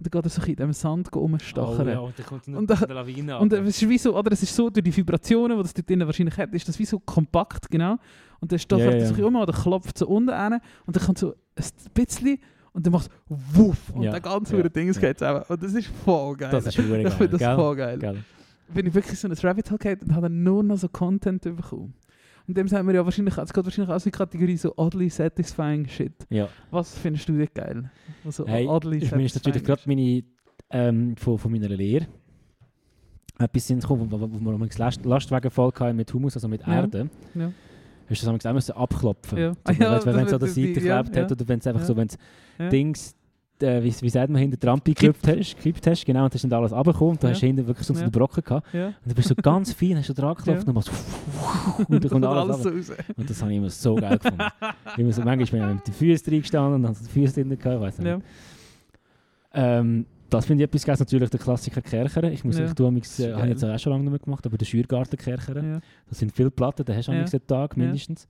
dann geht er so in dem Sand rumstachern. Oh, ja, und dann kommt Und da- eine Lawine Und äh, es ist wie so, oder es ist so, durch die Vibrationen, die das dort drinnen wahrscheinlich hat, ist das wie so kompakt, genau. Und dann stochert Ja, er ja. sich um oder klopft so unten rein und dann kommt so ein bisschen und dann macht es wuff und Ja, der ganze ja, Ding ja. geht zusammen. Und das ist voll geil. Das ist verdammt ich geil, finde das gell? voll geil. Geil. Bin ich wirklich so ein Rabbit Hole gehabt und habe dann nur noch so Content bekommen. Und dem sagen wir ja wahrscheinlich, es geht wahrscheinlich auch so in die Kategorie so oddly satisfying shit. Ja. Was findest du denn geil? Also Hey, oddly ich ist natürlich gerade meine, ähm, von, von meiner Lehre etwas sind gekommen, wo, wo wir am Last, Lastwagen voll hatten mit Humus, also mit. Erde. Ja. Hast du das auch abklopfen Ja. Zum Ah, ja, wenn es das an der die- Seite ja, geklebt ja. hat oder wenn es einfach so, wenn es. Dings, äh, wie, wie sagt man, hinter die Rampe geklebt hast, hast, genau, und hast dann alles runtergekommen und du Ja. hast hinten wirklich so Ja. einen Brocken gehabt. Ja. Und du bist so ganz fein, hast du dran geklopft Ja. und dann machst du und dann kommt alles, alles runter. raus. Und das habe ich immer so geil gefunden. immer so, manchmal bin ich mit den Füßen reingestanden und dann die Füße drin gehabt, weiss nicht. Ähm, das finde ich etwas geil, natürlich der Klassiker Kercher. Ich muss Ja. tun, Das ist äh, habe ich jetzt auch schon lange nicht mehr gemacht, aber der Schürgarten Kercher, Ja. das sind viele Platten, da hast du Ja. einen Tag mindestens.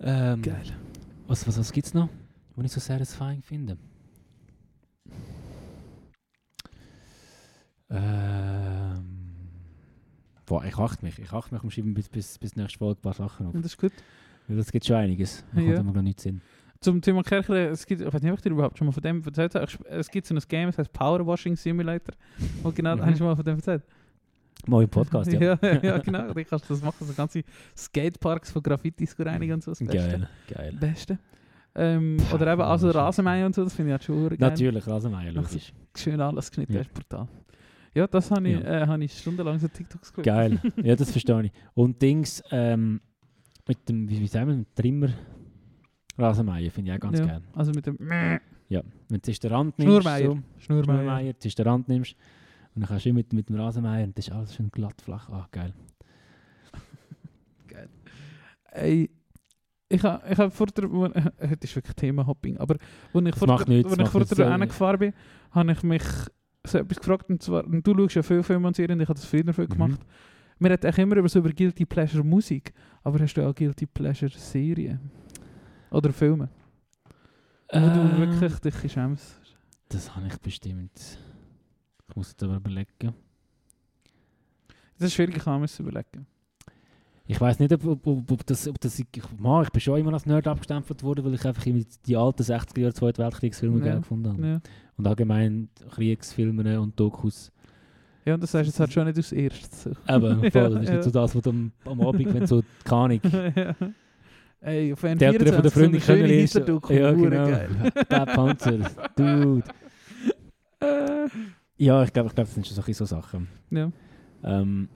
Ähm, Geil. Was, was, was gibt es noch, was ich so satisfying finde? Ähm, boah, ich achte mich. Ich achte mich am Schreiben bis, bis, bis nächste Folge ein paar Sachen auf. Und das ist gut. Weil das gibt schon einiges. Da Ja. kommt mir noch nichts Sinn. Zum Thema Kercher, es gibt, ich weiß nicht, ob ich dir überhaupt schon mal von dem erzählt habe. Es gibt so ein Game, das heißt Power Washing Simulator. Und genau, Mhm. habe ich schon mal von dem erzählt. Mal im Podcast, ja. ja, ja, genau. Du kannst das machen, so ganze Skateparks von Graffitis reinigen und so. Das Beste. Geil, geil. Beste. Ähm, oder eben auch so Washing. Rasenmäher und so, das finde ich halt schon geil. Natürlich, Rasenmeier, logisch. Schön alles geschnitten, Ja. das ist brutal. Ja, das habe ich, Ja. äh, hab ich stundenlang so TikToks geschaut. Geil. Ja, das verstehe ich. Und Dings, ähm, mit dem, wie, wie sagen wir, mit dem Trimmer Rasenmeier finde ich auch ganz ja. geil. Also mit dem Ja, wenn du den Rand nimmst, Schnurmeier. so, Schnurmeier. Schnurmeier, du den Rand nimmst und dann kannst du mit, mit dem Rasenmeier und das ist alles schön glatt, flach. Ah, geil. Ey, ich habe ich hab vor der, heute ist wirklich Thema Hopping, aber als ich vor der, nichts, ich vor der nichts. gefahren bin, habe ich mich so etwas gefragt, und zwar, und du schaust ja viel Filme und Serien, ich habe das früher viel Mhm. gemacht. Wir reden eigentlich immer über, so über Guilty Pleasure Musik, aber hast du auch Guilty Pleasure Serien? Oder Filme? Wo du Ähm, wirklich dich schämst? Das habe ich bestimmt. Ich muss jetzt aber überlegen. Das ist schwierig, ich kann das überlegen. Ich weiß nicht, ob, ob, ob, ob das, ob das ich, man, ich bin schon immer als Nerd abgestempelt worden, weil ich einfach immer die alten 60er Jahre Zweiten Weltkriegsfilme Ja. geil gefunden habe. Ja. Und allgemein Kriegsfilme und Dokus. ja, und das du jetzt halt schon nicht aus Erstes. Eben, voll, das ist Ja, nicht so das, was du am, am Abend, wenn so, Ahnung, ja. Ey, auf die Eltern von der Freundin so können lesen. Ja, genau. Der Panzer, dude. Ja, ich glaube, ich glaub, das sind schon solche so Sachen. ja. Ähm,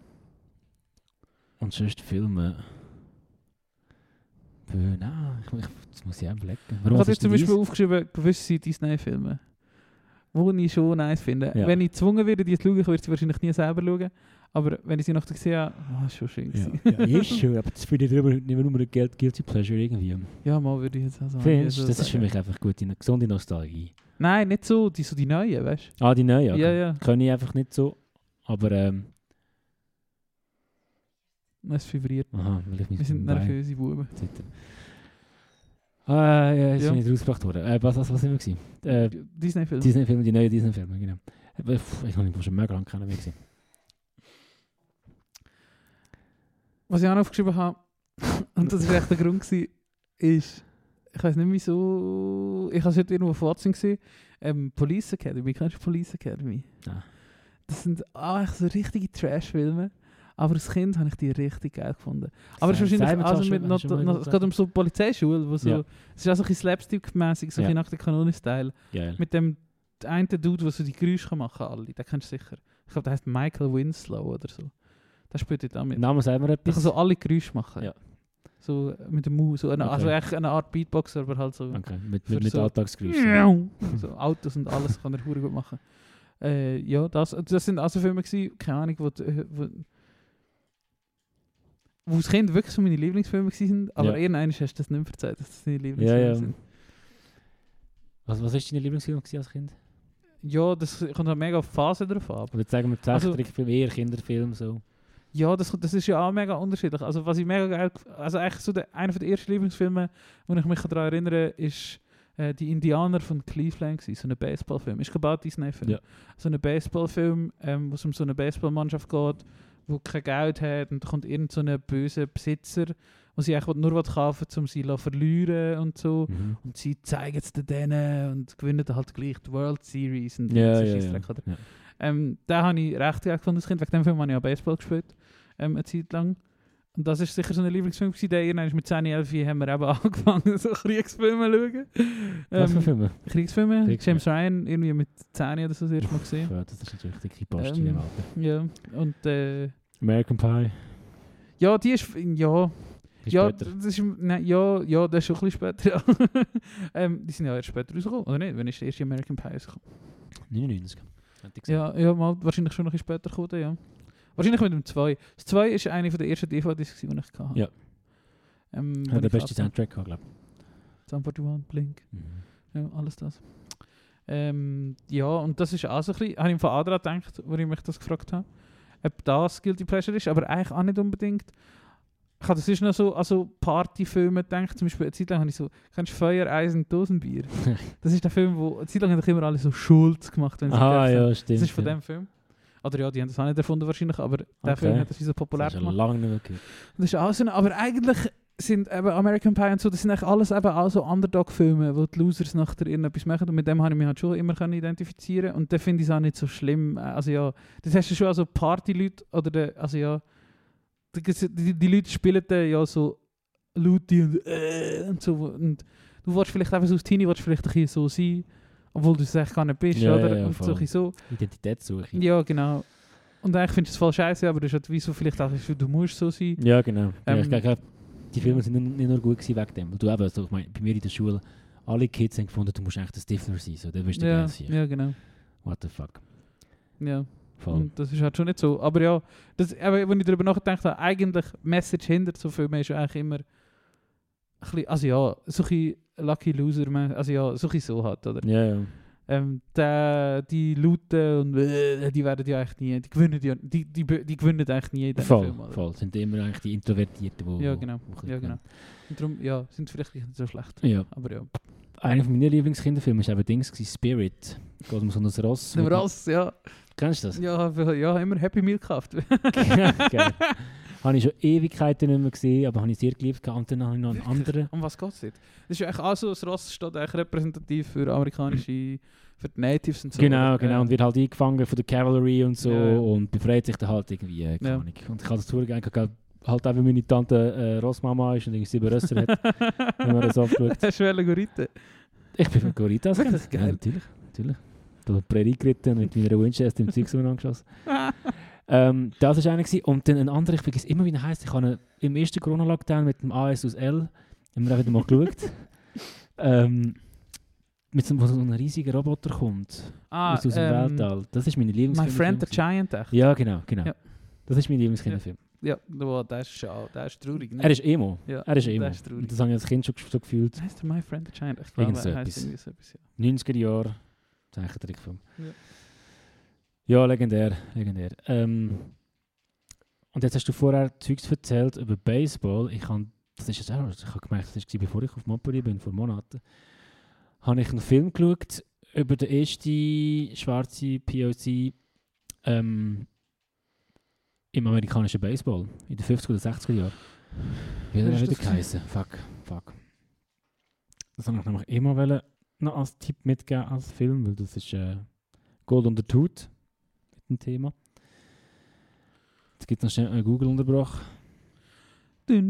und sonst Filme. Nein, ich, ich, das muss ich auch überlegen. Ich Warum habe was jetzt zum Beispiel aufgeschrieben, gewisse Disney-Filme, die ich schon nice finde. Ja. Wenn ich gezwungen werde, die zu schauen, ich würde sie wahrscheinlich nie selber schauen. Aber wenn ich sie noch gesehen habe, ah, ist schon schön. Ja, ja, ist schon, aber das finde ich drüber nicht mehr nur ein Guilt- Guilty Pleasure irgendwie. ja, mal würde ich jetzt auch sagen. Findest du, so das ist für sagen. mich einfach gute, gesunde Nostalgie. Nein, nicht so, die, so die neuen, weißt Ah, die neue, du? okay. Ja, ja. Kann ich einfach nicht so. Aber, ähm, Es vibriert. aha, mich Wir sind nervöse Buben. Ah, ja, ist Ja. nicht rausgebracht worden. Äh, was, was, was sind wir gewesen? Äh, Disney-Filme. Disney-Filme, die neuen Disney-Filme, genau. Ich habe ihn schon mega lange kennen mehr gesehen. Was ich auch noch aufgeschrieben habe, und das war echt der Grund, gewesen, ist, ich weiß nicht wieso, ich habe es heute irgendwo auf Watson gesehen, ähm, Police Academy, kennst du Police Academy? Nein. Das sind auch echt so richtige Trash-Filme, aber als Kind habe ich die richtig geil gefunden. Aber es ist wahrscheinlich wir also mit noch, noch, es geht um so Polizeischule, wo so, Ja. es ist auch so ein Slapstick-mäßig, so ein Ja. bisschen nach der Kanone-Style. Mit dem einen Dude, der so die Geräusche machen kann, alle, den kennst du sicher. Ich glaube, der heißt Michael Winslow oder so. Der spielt dort auch mit. Namen sagen wir Der kann etwas. so alle Geräusche machen. Ja. So äh, mit dem Maus. So eine, Okay. Also eigentlich eine Art Beatboxer, aber halt so. Okay, mit, mit, mit so- Alltagsgeräuschen. so Autos und alles kann er gut machen. Äh, ja, das, das sind also Filme gewesen, keine Ahnung, wo, äh, wo, wo als Kind wirklich so meine Lieblingsfilme sind, aber Ja. irgendwann hast du das nicht mehr verzeiht, dass das deine Ja, Lieblingsfilme ja. sind. Was, was ist deine Lieblingsfilm als Kind? Ja, das kommt halt mega auf Phase drauf ab. Oder sagen wir Also- Zeichentrickfilm, eher Kinderfilm, so. Ja, das, das ist ja auch mega unterschiedlich. Also was ich mega geil, also eigentlich so der, einer der ersten Lieblingsfilme, wo ich mich daran erinnere, ist äh, die Indianer von Cleveland gewesen, so ein Baseballfilm. Ist gebaut Disney-Film. Ja. So ein Baseballfilm, ähm, wo es um so eine Baseballmannschaft geht, wo kein Geld hat und da kommt irgend so ein böser Besitzer, wo sie eigentlich nur was kaufen, um sie zu verlieren und so. Mhm. Und sie zeigen es denen und gewinnen halt gleich die World Series und Ja, ja, ja. Oder? ja. Ähm, den habe ich recht geil gefunden als Kind. Wegen dem Film habe ich auch Baseball gespielt. Ähm, eine Zeit lang. Und das ist sicher so ein Lieblingsfilm gewesen. Der irgendwann mit 10, 11 haben wir eben angefangen, so Kriegsfilme zu schauen. Was für Ähm, Filme? Kriegsfilme. Kriegsfilme. James Ryan irgendwie mit 10 oder so das erste Mal gesehen. Ja, das ist natürlich richtig gepasst Ähm. Ja. Und äh, American Pie. ja, die ist... Ja, Ist ja, später. das ist, nein, ja, ja, das ist schon ein bisschen später. Ja. ähm, die sind ja erst später rausgekommen, oder nicht? Wann ist der erste American Pie rausgekommen? 99. Hätte ich gesagt. Ja, ja mal, wahrscheinlich schon noch ein bisschen später gekommen, ja. Wahrscheinlich mit dem 2. Das 2 ist eine von der ersten DVDs, die ich hatte. Ja. Ähm, Ja, der beste. Soundtrack, glaube ich. Sum 41, Blink, Mhm. ja, alles das. Ähm, ja, und das ist auch so ein bisschen, habe ich von Adra gedacht, wo ich mich das gefragt habe, ob das Guilty Pleasure ist, aber eigentlich auch nicht unbedingt. Ich habe das ist noch so an so Partyfilme gedacht, zum Beispiel eine Zeit lang habe ich so, kennst du Feuer, Eis und Dosenbier? das ist der Film, wo, eine Zeit lang haben immer alle so Schulz gemacht, wenn sie Ah, ja, stimmt. Das ist von ja. dem Film. Oder ja, die haben das auch nicht erfunden wahrscheinlich, aber der Okay. Film hat das wie so populär Das ist schon gemacht. lange nicht mehr gehört. Das ist auch so, aber eigentlich sind eben American Pie und so, das sind eigentlich alles eben auch so Underdog-Filme, wo die Losers nachher irgendetwas machen und mit dem habe ich mich halt schon immer können identifizieren und dann finde ich es auch nicht so schlimm. Äh, Also ja, das hast du schon also Party-Leute oder der, also ja, die, die, Leute spielen dann ja so laute und, äh, und so und du willst vielleicht einfach so als Teenie willst vielleicht ein bisschen so sein obwohl du es eigentlich gar nicht bist, Ja, oder? ja, ja, und so, so. Identitätssuche. Ja, genau. Und eigentlich findest du es voll scheiße, aber das ist halt wieso vielleicht auch, du musst so sein. Ja, genau. ja, ich Ähm, die Filme sind nicht, nur gut gewesen wegen dem. Weil du eben, so, ich meine, bei mir in der Schule, alle Kids haben gefunden, du musst echt ein Stifler sein. So, dann bist du Ja, sein. ja, genau. What the fuck. Ja. Voll. Das ist halt schon nicht so. Aber ja, das, aber wenn ich darüber nachgedacht habe, eigentlich Message hinter so Filmen ist eigentlich immer ein bisschen, also ja, so ein bisschen Lucky Loser, also ja, so ein bisschen so halt, oder? Ja, ja. Ähm, der, die Luten und äh, die werden ja eigentlich nie, die gewinnen ja, die, die, die, die gewinnen eigentlich nie in diesem Voll, Film, voll. Sind immer eigentlich die Introvertierten, die Ja, genau. ein Ja, genau. Und darum, ja, sind vielleicht nicht so schlecht. Ja. Aber ja. Einer von meinen Lieblingskinderfilme war eben Dings, Spirit. Geht um so ein Ross. Mit- Ross, ja, Kennst du das? ja, ja, immer Happy Meal gekauft. Geil. Habe ich schon Ewigkeiten nicht mehr gesehen, aber habe ich sehr geliebt. Und dann habe ich noch einen Wirklich? anderen. Um was geht es jetzt? Das ist ja eigentlich auch so, das Ross steht eigentlich repräsentativ für amerikanische, für die Natives und so. genau, genau. Ja. Und wird halt eingefangen von der Cavalry und so Ja, ja. und befreit sich dann halt irgendwie. Äh, keine Ja. Ahnung. Und ich habe das zugegeben, halt auch, wie meine Tante äh, Rossmama ist und irgendwie sieben Rösser hat, wenn man das aufgeschaut. Hast du Algorithmen? Ich bin mit Goritas. Wirklich Ja, geil. natürlich, natürlich. Da die Prärie geritten und mit meiner Winchester im Zeugs angeschossen. Ähm, das war einer. gewesen. Und dann ein anderer, ich vergesse immer, wie er heisst. Ich habe im ersten Corona-Lockdown mit dem AS aus L, haben wir wieder mal geschaut. ähm, mit so, wo so ein riesiger Roboter kommt. ah, aus, aus dem ähm, Weltall. Das ist meine My Lieblingskinderfilm. Friend the Giant, echt? Ja, genau, genau. Ja. Das ist mein Lieblingskinderfilm. Ja, wow, das ist schade, das ist traurig. Ne? Er ist Emo. ja, Er ist Emo. Das ist das habe ich als Kind schon so gefühlt. Heißt der My Friend the Giant? Ich glaube, er heißt irgendwie so etwas. Ja. 90er Jahre. Zeichentrickfilm. Ja. Ja, legendär, legendär. Ähm, und jetzt hast du vorher Zeugs erzählt über Baseball. Ich habe, das ist jetzt auch, ich habe gemerkt, das war bevor ich auf Montpellier bin, vor Monaten, habe ich einen Film geschaut über den ersten schwarzen POC ähm, im amerikanischen Baseball in den 50er oder 60er Jahren. Wie hat er wieder geheißen? Fuck, fuck. Das wollte ich nämlich immer wollen, noch als Tipp mitgeben als Film, weil das ist äh, Gold der Tut mit dem Thema. Jetzt gibt es noch schnell einen Google-Unterbruch. Wir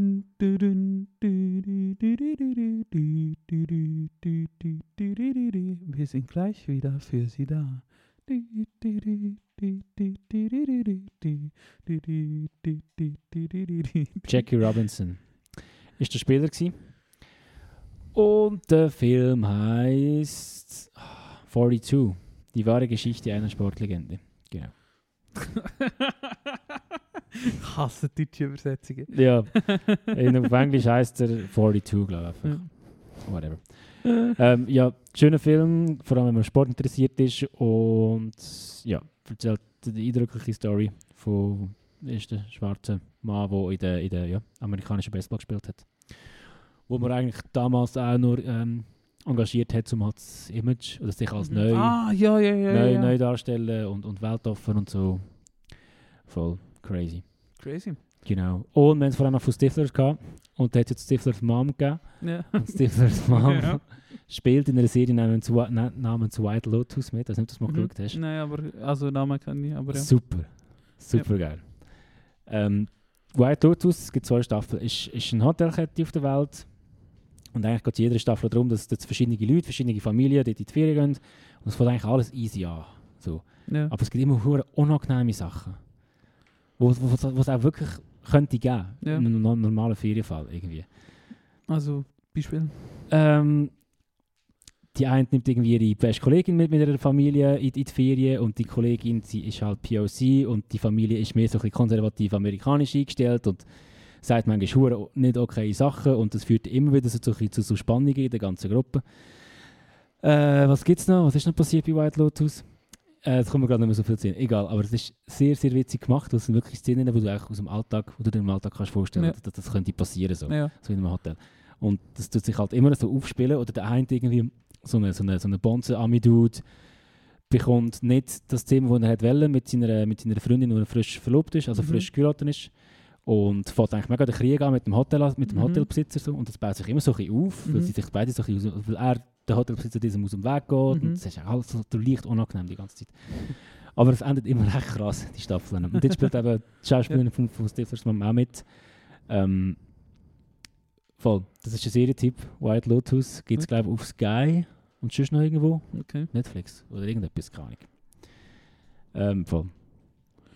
sind gleich wieder für Sie da. Jackie Robinson ist der Spieler gewesen. Und der Film heißt ah, 42, die wahre Geschichte einer Sportlegende. Genau. Ich hasse deutsche Übersetzungen. Ja, in, auf Englisch heißt er 42, glaube ich. Ja. Whatever. Ähm, ja, schöner Film, vor allem wenn man Sport interessiert ist und ja, erzählt die eindrückliche Story von dem ersten schwarzen Mann, der in der, in der ja, amerikanischen Baseball gespielt hat. Wo man eigentlich damals auch nur ähm, engagiert hat, um halt das Image oder sich als neu, Ah, ja, ja, ja. neu, ja. neu darstellen und, und weltoffen und so. Voll crazy. Crazy. Genau. Und wir haben es vorher noch von Stifler gehabt. Und da hat es jetzt Stiflers Mom gegeben. Ja. Und Stiflers Mom Ja. spielt in einer Serie namens, namens White Lotus mit. Also nicht, dass du mal Mhm. geschaut hast. Nein, aber, also Namen kann ich, aber ja. Super. Super geil. Ähm, White Lotus, es gibt zwei Staffeln, ist, ist eine Hotelkette auf der Welt. Und eigentlich geht jede Staffel darum, dass, dass verschiedene Leute, verschiedene Familien dort in die Ferien gehen. Und es fängt eigentlich alles easy an. So. ja. Aber es gibt immer hure unangenehme Sachen. Wo wo es auch wirklich könnte geben. Ja. In einem no- normalen Ferienfall irgendwie. Also, Beispiel. Ähm, die eine nimmt irgendwie ihre beste Kollegin mit mit ihrer Familie in, in die Ferien und die Kollegin sie ist halt POC und die Familie ist mehr so ein bisschen konservativ amerikanisch eingestellt und sagt manchmal hure nicht okay Sachen und das führt immer wieder so, zu, zu so Spannungen in der ganzen Gruppe. Äh, was gibt's noch? Was ist noch passiert bei White Lotus? Äh, das kommt mir gerade nicht mehr so viel sehen. Egal, aber es ist sehr, sehr witzig gemacht. Das sind wirklich Szenen, die du eigentlich aus dem Alltag, wo du dir im Alltag kannst vorstellen, Ja. dass das könnte passieren so Ja. so in einem Hotel. Und das tut sich halt immer so aufspielen. Oder der eine irgendwie so eine, so eine, so eine Bonze-Ami-Dude bekommt nicht das Thema, das er hat wollen, mit seiner, mit seiner Freundin, die er frisch verlobt ist, also Mhm. frisch geheiratet ist. Und fährt eigentlich mega den Krieg an mit dem, Hotel, mit dem Mhm. Hotelbesitzer. So. Und das baut sich immer so ein bisschen auf, weil Mhm. sie sich beide so ein bisschen, weil er, der Hotelbesitzer, diesem aus dem Weg geht. Mhm. Und es ist alles so leicht unangenehm die ganze Zeit. Aber es endet immer recht krass, die Staffeln. Und jetzt spielt eben die Schauspielerin von, von Stiflers Mom auch mit. Ähm, voll. Das ist ein Serientipp. White Lotus gibt es, Okay. glaube ich, auf Sky. Und sonst noch irgendwo? Okay. Netflix oder irgendetwas, keine Ahnung. Ähm, voll.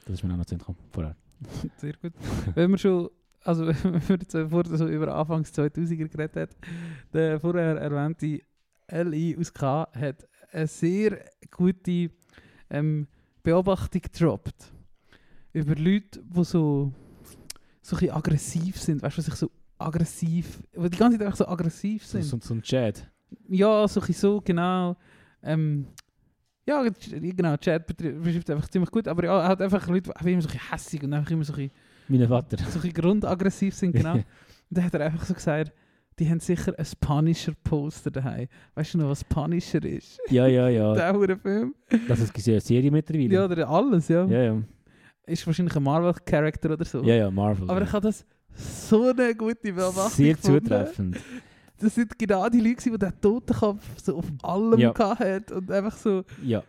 Das ist mir auch noch zu vorher. Sehr gut. Wenn wir schon, also wenn wir jetzt vorher so über Anfangs 2000er geredet hat, der vorher erwähnte LI aus K hat eine sehr gute ähm, Beobachtung gedroppt. Über Leute, die so, so ein aggressiv sind. Weißt du, was ich so aggressiv, die die ganze Zeit einfach so aggressiv sind. so, so ein Chat. Ja, so ein so, genau. Ähm, ja, genau, Chat beschreibt einfach ziemlich gut, aber ja, er hat einfach Leute, die immer so ein bisschen hässig und einfach immer so ein bisschen Vater. so ein bisschen grundaggressiv sind, genau. Und dann hat er einfach so gesagt, die haben sicher ein Punisher-Poster daheim. Weißt du noch, was Punisher ist? ja, ja, ja. Der Film. Das ist eine Serie mittlerweile. Ja, oder alles, ja. ja, ja. Ist wahrscheinlich ein Marvel-Charakter oder so. Ja, ja, Marvel. Aber ja. ich habe das so eine gute Beobachtung Sehr gefunden. zutreffend. Das sind genau die Leute, die den Totenkopf so auf allem Ja. hat und einfach so, Ja.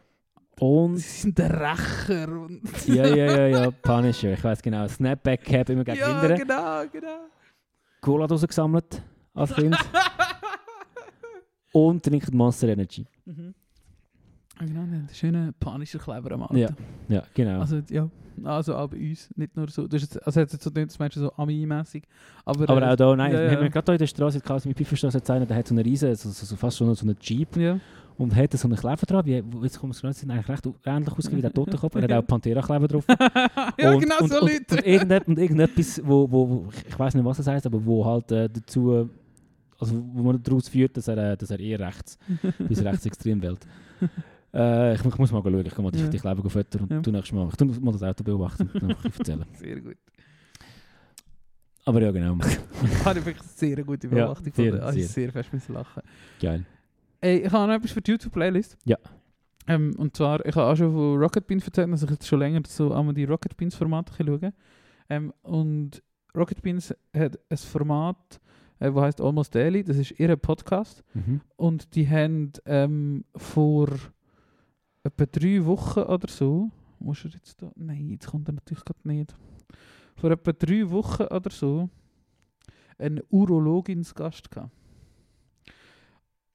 sie Und sind der Rächer. Und ja, ja, ja, ja, Punisher. Ich weiß genau. Snapback Cap immer gegen ja, Kinder. genau, genau. Cola-Dose gesammelt als Kind. Und trinkt Monster Energy. Mhm. Genau, der schöne Punisher-Kleber am Auto. Ja. Ja, genau. Also, ja. Also auch bei uns, nicht nur so. Das ist jetzt, also hat jetzt so das meinst du so Ami-mäßig. Aber, aber äh, auch da, nein, ja, wir ja. haben gerade hier in der Straße, in der Pfeifferstraße, jetzt einer, der hat so eine riesen, so, so, fast schon so einen Jeep Ja. und hat so einen Kleber drauf. Wie, jetzt kommt es gerade, sind eigentlich recht ähnlich ausgesehen wie der Totenkopf. Er hat auch Pantera-Kleber drauf. ja, und, genau und, so und, Leute. Und, irgendet, und irgendetwas, wo, wo, ich weiß nicht, was es heißt, aber wo halt äh, dazu, also wo man daraus führt, dass er, äh, dass er eher rechts, bis rechtsextrem wählt. Äh, ich, ich muss mal schauen, ich kann mal die, Ja. die Kleber füttern und Ja. tu nächstes Mal, ich tu mal das Auto beobachten und dann erzählen. Sehr gut. Aber ja, genau. Habe ich wirklich eine sehr gute Ja, Beobachtung sehr, gefunden. Habe ich sehr. sehr fest müssen lachen. Geil. Ey, ich habe noch etwas für die YouTube-Playlist. Ja. Ähm, und zwar, ich habe auch schon von Rocket Beans erzählt, dass ich jetzt schon länger so einmal die Rocket Beans Formate schaue. Ähm, und Rocket Beans hat ein Format, äh, das heißt Almost Daily. Das ist ihr Podcast. Mhm. Und die haben ähm, vor etwa drei Wochen oder so, muss er jetzt da, nein, jetzt kommt er natürlich gerade nicht. Vor etwa drei Wochen oder so einen Urologinsgast gehabt.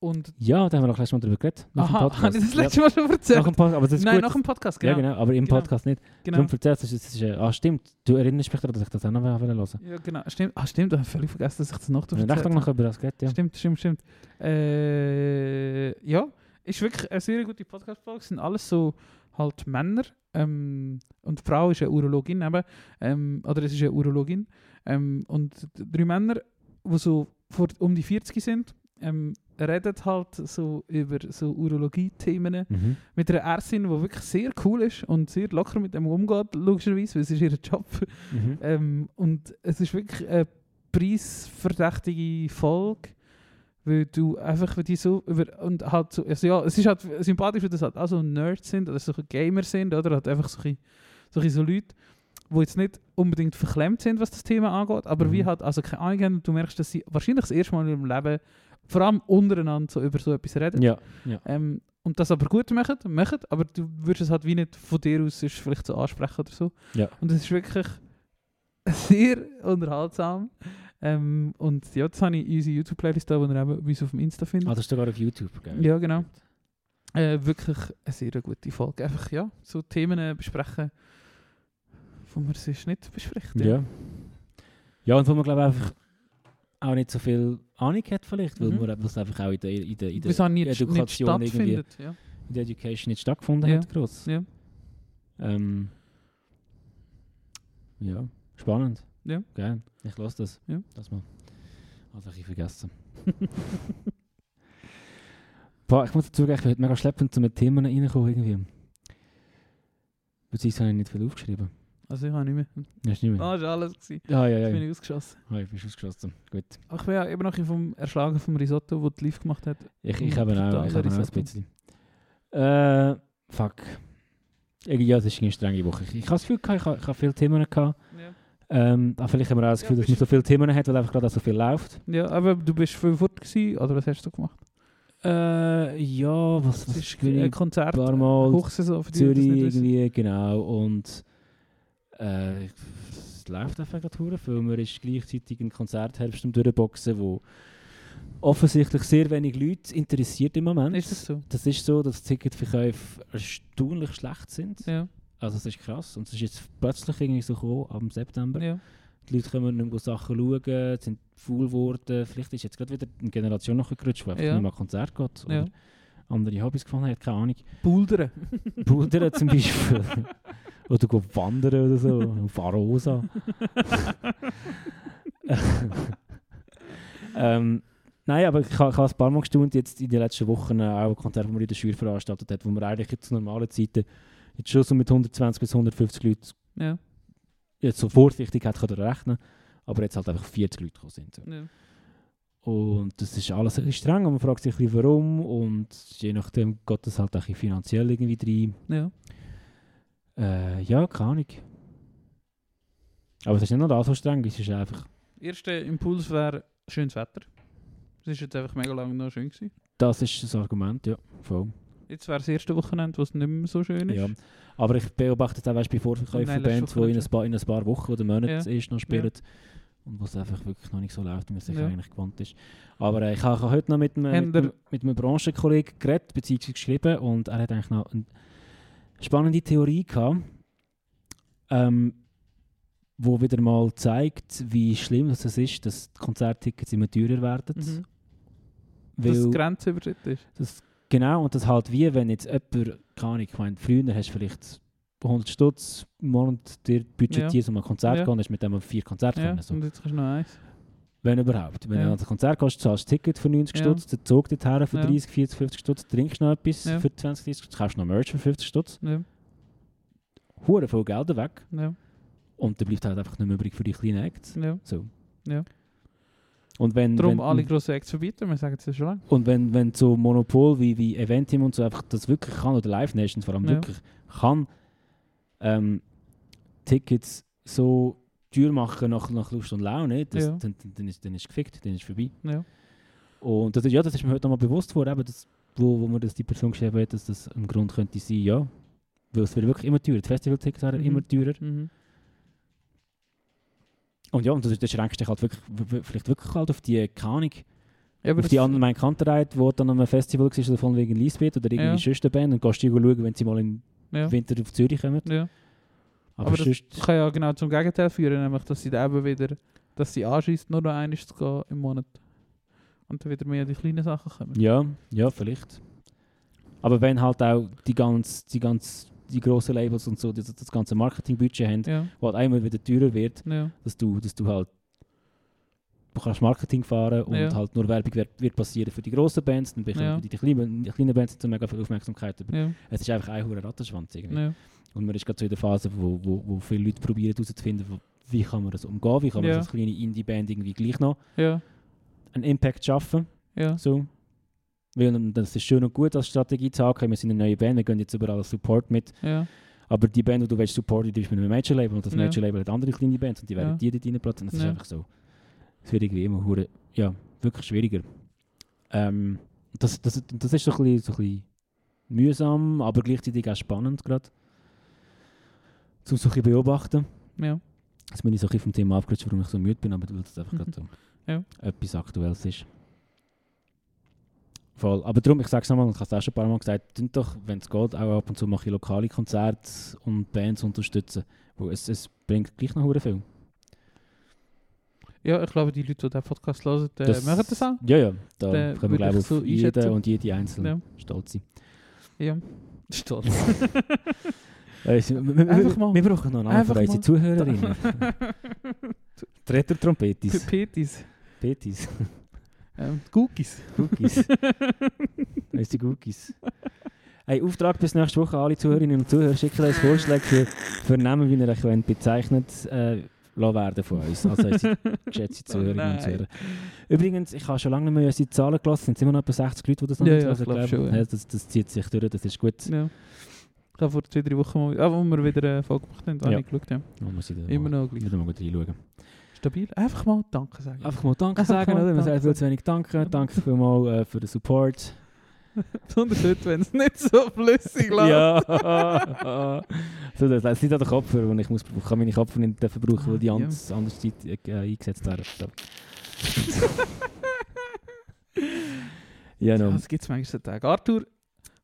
Und, Ja, da haben wir noch letztes Mal drüber geredet. Nach dem aha, Podcast. habe ich das letzte Mal schon erzählt? Nach Podcast, aber das ist Nein, gut. nach dem Podcast, genau. Ja, genau, aber im Genau. Podcast nicht. genau. Darum erzählst du, das ist, äh, ah stimmt, du erinnerst mich daran, dass ich das auch noch hören wollte. Ja, genau. Stimmt, ah, stimmt, ich habe völlig vergessen, dass ich das noch Ich habe erzählt noch über das geredet, ja. Stimmt, stimmt, stimmt. Äh, ja, ist wirklich eine sehr gute Podcast-Folge. Es sind alles so halt Männer. Ähm, und die Frau ist eine Urologin eben. Ähm, oder es ist eine Urologin. Ähm, und drei Männer, die so vor, um die 40 sind, ähm, reden halt so über so Urologie-Themen Mhm. mit einer Ärztin, die wirklich sehr cool ist und sehr locker mit dem umgeht, logischerweise, weil es ist ihr Job. Mhm. Ähm, und es ist wirklich eine preisverdächtige Folge, weil du einfach weil die so über und halt so, also ja, es ist halt sympathisch, weil das halt auch so Nerds sind oder so Gamer sind oder halt einfach so, ein so, ein so Leute, die jetzt nicht unbedingt verklemmt sind, was das Thema angeht, aber Mhm. wie halt also keine Ahnung haben und du merkst, dass sie wahrscheinlich das erste Mal in ihrem Leben vor allem untereinander so über so etwas reden. Ja, ja. Ähm, und das aber gut machen, machen, aber du würdest es halt wie nicht von dir aus sonst vielleicht so ansprechen oder so. Ja. Und es ist wirklich sehr unterhaltsam. Ähm, und ja, jetzt habe ich unsere YouTube-Playlist da, die ihr eben bei uns auf dem Insta findet. Ah, das ist sogar auf YouTube, gell? Ja, genau. Äh, wirklich eine sehr gute Folge. Einfach, ja, so Themen besprechen, die man sonst nicht bespricht. Ja. Ja, und wo man glaube ich einfach auch nicht so viel Ahnung hat vielleicht, weil Mhm. man es einfach auch in der, in der, in der auch nicht, Education irgendwie. Ja. in der Education nicht stattgefunden Ja. hat, gross. Ja. Ähm, ja, spannend. Ja. Geil. Ich lasse das. Ja. Das mal. Also ich vergessen. Boah, ich muss dazu sagen, ich bin heute mega schleppend zu mit Themen reinkommen irgendwie. Beziehungsweise habe ich nicht viel aufgeschrieben. Also ich habe nicht mehr. Hast du nicht mehr? Ah, das war alles. Gewesen. Ja, ja, Jetzt bin ich ausgeschossen. Ah, ich bin ausgeschossen. Gut. Ach, ich bin ja eben noch vom Erschlagen vom Risotto, das die Liv gemacht hat. Ich, ich habe auch, ich habe auch ein bisschen. Äh, fuck. Irgendwie, Ja, das ist eine strenge Woche. Ich, ich habe das Gefühl, gehabt, ich habe, ich habe viele Themen gehabt. Ja. Ähm, aber vielleicht haben wir auch das Ja, Gefühl, dass man so viele Themen hat, weil einfach gerade so viel läuft. ja, aber du bist viel fort gewesen, oder was hast du gemacht? Äh, ja, was, was ist bin ein? Konzert, paar Mal Hochsaison für die, Zürich irgendwie, genau. Und äh, es läuft einfach gerade viel. Man ist gleichzeitig ein Konzertherbst am Durchboxen, wo, offensichtlich sehr wenig Leute interessiert im Moment. Ist das so? Das ist so, dass Ticketverkäufe erstaunlich schlecht sind. Ja. Also das ist krass. Und es ist jetzt plötzlich irgendwie so gekommen, am September. ja. Die Leute können nicht mehr Sachen schauen, sind faul geworden. Vielleicht ist jetzt gerade wieder eine Generation nachgerutscht, die einfach Ja. nicht mehr Konzert geht. Oder Ja. andere Hobbys gefunden hat, keine Ahnung. Bouldern. Bouldern zum Beispiel. oder go wandern oder so. Auf Arosa. ähm, nein, aber ich, ich habe ein paar Mal gestaunt, jetzt in den letzten Wochen auch ein Konzert, das man in der Schür veranstaltet hat, wo man eigentlich zu normalen Zeiten jetzt schon so mit 120 bis 150 Leuten Ja. jetzt so vorsichtig hat können rechnen aber jetzt halt einfach 40 Leute gekommen sind. So. ja. Und das ist alles ein streng und man fragt sich ein bisschen warum und je nachdem geht das halt auch finanziell irgendwie rein. Ja. Äh, ja, keine Ahnung. Aber es ist nicht nur so streng, es ist einfach... Erster Impuls wäre schönes Wetter. Es war jetzt einfach mega lange noch schön. Gewesen. Das ist das Argument, ja, voll. Jetzt wäre das erste Wochenende, wo es nicht mehr so schön ist. Ja. Aber ich beobachte es auch weißt, bei Vorverkäufen von Bands, die in ein, paar, in ein paar Wochen oder Monaten Ja. erst noch spielen. Und wo es einfach wirklich noch nicht so läuft, wie man sich Ja. eigentlich gewohnt ist. Aber äh, ich habe heute noch mit einem, mit, einem- mit einem Branchenkollegen geredet, beziehungsweise geschrieben. Und er hat eigentlich noch eine spannende Theorie gehabt, ähm, wo wieder mal zeigt, wie schlimm das ist, dass die Konzerttickets immer teurer werden. Mhm. Weil- Dass es grenzüberschritten ist. das, genau, und das halt wie, wenn jetzt jemand, keine Ahnung, ich meine, früher hast du vielleicht 100 Stutz im Monat dir budgetierst, um ein Konzert Ja. gehen, hast du mit dem vier Konzerte Ja. können. So. Und jetzt kannst du noch eins. Wenn überhaupt. Wenn Ja. du an ein Konzert gehst, zahlst du ein Ticket für 90 Ja. Stutz, der Zug dorthin für Ja. 30, 40, 50 Stutz, trinkst noch etwas Ja. für 20, 30 Stutz, kaufst noch Merch für 50 Stutz, Ja. hure viel Geld weg Ja. und dann bleibt halt einfach nicht mehr übrig für die kleinen Acts. Ja. So. Ja. Und wenn, Darum wenn, alle grossen Acts verbieten, wir sagen es ja schon lange. Und wenn, wenn so Monopol wie, wie Eventim und so einfach das wirklich kann, oder Live Nations vor allem Ja. wirklich kann, ähm, Tickets so teuer machen nach, nach Lust und Laune, das, Ja. dann, dann, ist, dann ist gefickt, dann ist vorbei. Ja. Und das, ist- ja, das ist mir heute nochmal bewusst worden, eben das, wo, wo mir das die Person geschrieben hat, dass das ein Grund könnte sein, ja. Weil es wird wirklich immer teurer. Die Festivaltickets werden Mhm. immer teurer. Mhm. Und ja, und das, das schränkst dich halt wirklich, vielleicht wirklich halt auf die, Ahnung, Ja, auf die anderen Kantereit, wo dann an einem Festival war, oder von wegen Lisbeth oder irgendwie Ja. sonst eine Band gehst die schauen, wenn sie mal im ja. Winter auf Zürich kommen. Ja. Aber, Aber das kann ja genau zum Gegenteil führen, nämlich dass sie eben wieder, dass sie anschießt, nur noch einmal zu gehen im Monat. Und dann wieder mehr die kleinen Sachen kommen. ja, ja, vielleicht. Aber wenn halt auch die ganz, die ganz, die grossen Labels und so, das, das ganze Marketingbudget haben, Ja, wo halt einmal wieder teurer wird, ja, dass du, dass du halt du kannst Marketing fahren und Ja. halt nur Werbung wird, wird passieren für die grossen Bands, dann bekommen Ja. die, die, kleinen, die kleinen Bands so mega viel Aufmerksamkeit. Aber ja, es ist einfach ein hoher Rattenschwanz irgendwie. Und man ist gerade so in der Phase, wo, wo, wo viele Leute probieren herauszufinden, wie kann man das umgehen, wie kann man als kleine Indie-Band irgendwie gleich noch einen Impact schaffen. So. Weil das ist schön und gut als Strategie zu haben, wir sind eine neue Band, wir gehen jetzt überall als Support mit. ja, Aber die Band, die du willst supporten, die ist mit einem Major-Label und das Ja. Major-Label hat andere kleine Bands und die werden die dort reinplatzen. Das ist einfach so. Es wird irgendwie immer hure, ja, wirklich schwieriger. Ähm, das, das, das ist so ein, bisschen, so ein bisschen mühsam, aber gleichzeitig auch spannend gerade. Zum so ein beobachten. ja, Jetzt bin ich so ein vom Thema abgerutscht, warum ich so müde bin, aber weil das einfach gerade so Ja. etwas Aktuelles ist. Voll. Aber darum, ich sage es nochmal, und ich habe es auch schon ein paar Mal gesagt, tun doch, wenn es geht, auch ab und zu mache ich lokale Konzerte und Bands unterstützen. Weil es, es bringt gleich noch viel. ja. Ich glaube, die Leute, die den Podcast hören, äh, Das- machen das auch. Ja, ja. Da Der können wir, glaube ich so jeden und jede einzeln Ja. stolz sein. Ja. Stolz. Wir, wir, Einfach mal. wir brauchen noch einen Namen für unsere. Zuhörerinnen. Tretter-Trompetis. Petis. Petis. Ähm, Cookies. Cookies. Weißt du, Cookies. Hey, Auftrag bis nächste Woche. Alle Zuhörerinnen und Zuhörer schicken uns Vorschläge für, für Namen, wie ihr euch bezeichnet äh, werden von uns. Also unsere geschätzte Oh Zuhörerinnen und. Zuhörer. Übrigens, ich habe schon lange nicht mehr unsere Zahlen gelassen. Es sind immer noch etwa 60 Leute, die das noch Ja, nicht ja, ich glaub schon, ja. Das, das zieht sich durch, das ist gut. Ja. Ich habe vor zwei, drei Wochen mal, ah, wo wir wieder eine Folge gemacht haben, habe Ja. ich geschaut, ja. Da muss ich da Immer mal, noch gleich. wieder mal gut reinschauen. Stabil. Einfach mal Danke sagen. Einfach mal Danke Einfach sagen, mal oder? Danke sagen viel zu wenig Danke. Danke vielmals äh, für den Support. Besonders heute, wenn es nicht so flüssig läuft. Ja. so, das, sind auch die Kopfhörer, die ich muss. Kann meine Kopfhörer nicht dafür brauchen, weil die Ja. anders, anders Zeit äh, eingesetzt werden. So. Ja, Ja, no. das gibt es manchmal so Tage. Arthur,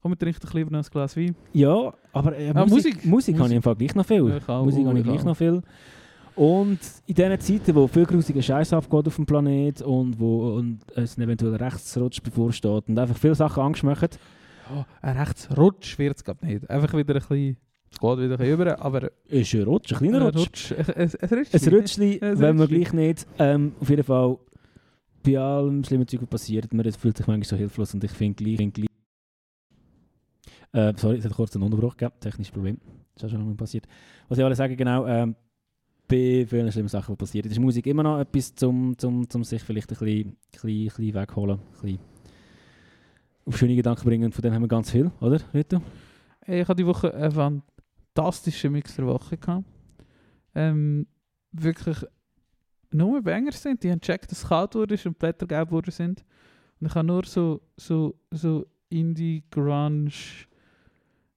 komm, wir trinken lieber noch ein Glas Wein. ja aber äh, Ah, Musik, Musik. Musik, habe ich Musik. im Fall gleich noch viel. Auch, Musik habe ich ich gleich noch viel. Und in diesen Zeiten, wo viel grusiger Scheiß abgeht auf dem Planet und wo und es ein eventueller Rechtsrutsch bevorsteht und einfach viele Sachen Angst machen, Oh, ein Rechtsrutsch wird es glaube nicht. Einfach wieder ein bisschen, es geht wieder ein bisschen über, aber ist ein Rutsch, ein kleiner ein Rutsch. Rutsch. Ein, Rutsch. Ein Rutschli, Ein wenn wir Rutschli. gleich nicht. Ähm, auf jeden Fall, bei allem schlimmen Zeug, was passiert, man fühlt sich manchmal so hilflos und ich finde gleich, find gleich äh, sorry, es hat kurz einen Unterbruch gegeben, technisches Problem. Das ist auch schon lange passiert. Was ich wollte sagen, genau, ähm, bei vielen schlimmen Sachen, die passieren, ist Musik immer noch etwas, zum, zum, zum sich vielleicht ein bisschen, bisschen, bisschen wegholen, ein bisschen auf schöne Gedanken bringen. Und von dem haben wir ganz viel, oder, Rito? Ich hatte die Woche einen fantastischen Mix der Woche. Gehabt. Ähm, wirklich nur Banger sind. Die haben gecheckt, dass es kalt wurde und Blätter gelb sind. Und ich habe nur so, so, so Indie, Grunge,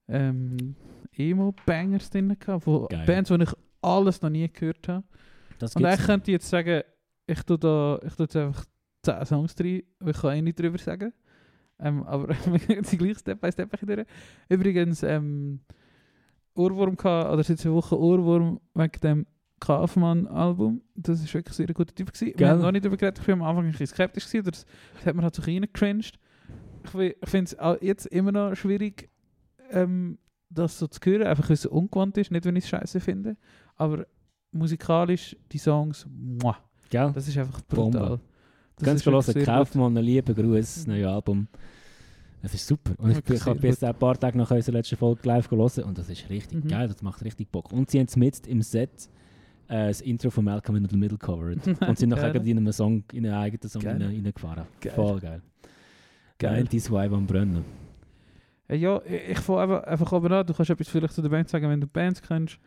ähm, Emo-Bangers drin gehabt. Wo Geil. Bands, die ich alles noch nie gehört habe. Das Und eigentlich könnte ich jetzt sagen, ich tue da ich tue jetzt einfach 10 Songs weil ich kann eh nicht drüber sagen. Ähm, aber wir gehen gleich Step by Step durch. Übrigens, ähm, Ohrwurm gehabt, oder seit zwei Wochen Ohrwurm wegen dem Kaufmann-Album. Das war wirklich sehr guter Typ. Gewesen. Wir haben noch nicht darüber geredet, ich war am Anfang ein bisschen skeptisch. Gewesen, das, das hat man halt so reingecringed. Ich, ich finde es auch jetzt immer noch schwierig, ähm, das so zu hören, einfach weil es ungewohnt ist, nicht wenn ich es scheiße finde. Aber musikalisch, die Songs, muah, Gell? das ist einfach Bombe. brutal. Das Ganz sehr gut. Kaufmann, einen lieben Gruß, das neue Album. Es ist super. Und ich, ich habe bis ein paar Tage nach unserer letzten Folge live gelesen und das ist richtig Mhm. geil, das macht richtig Bock. Und sie haben mit im Set äh, das Intro von Malcolm in the Middle covered. und sind nachher in einem Song, in einen eigenen Song reingefahren. Voll geil. Geil. 90s Vibe am Brennen. Ja, ich, ich fange einfach, einfach oben an. Du kannst etwas vielleicht zu der Band sagen, wenn du Bands kennst.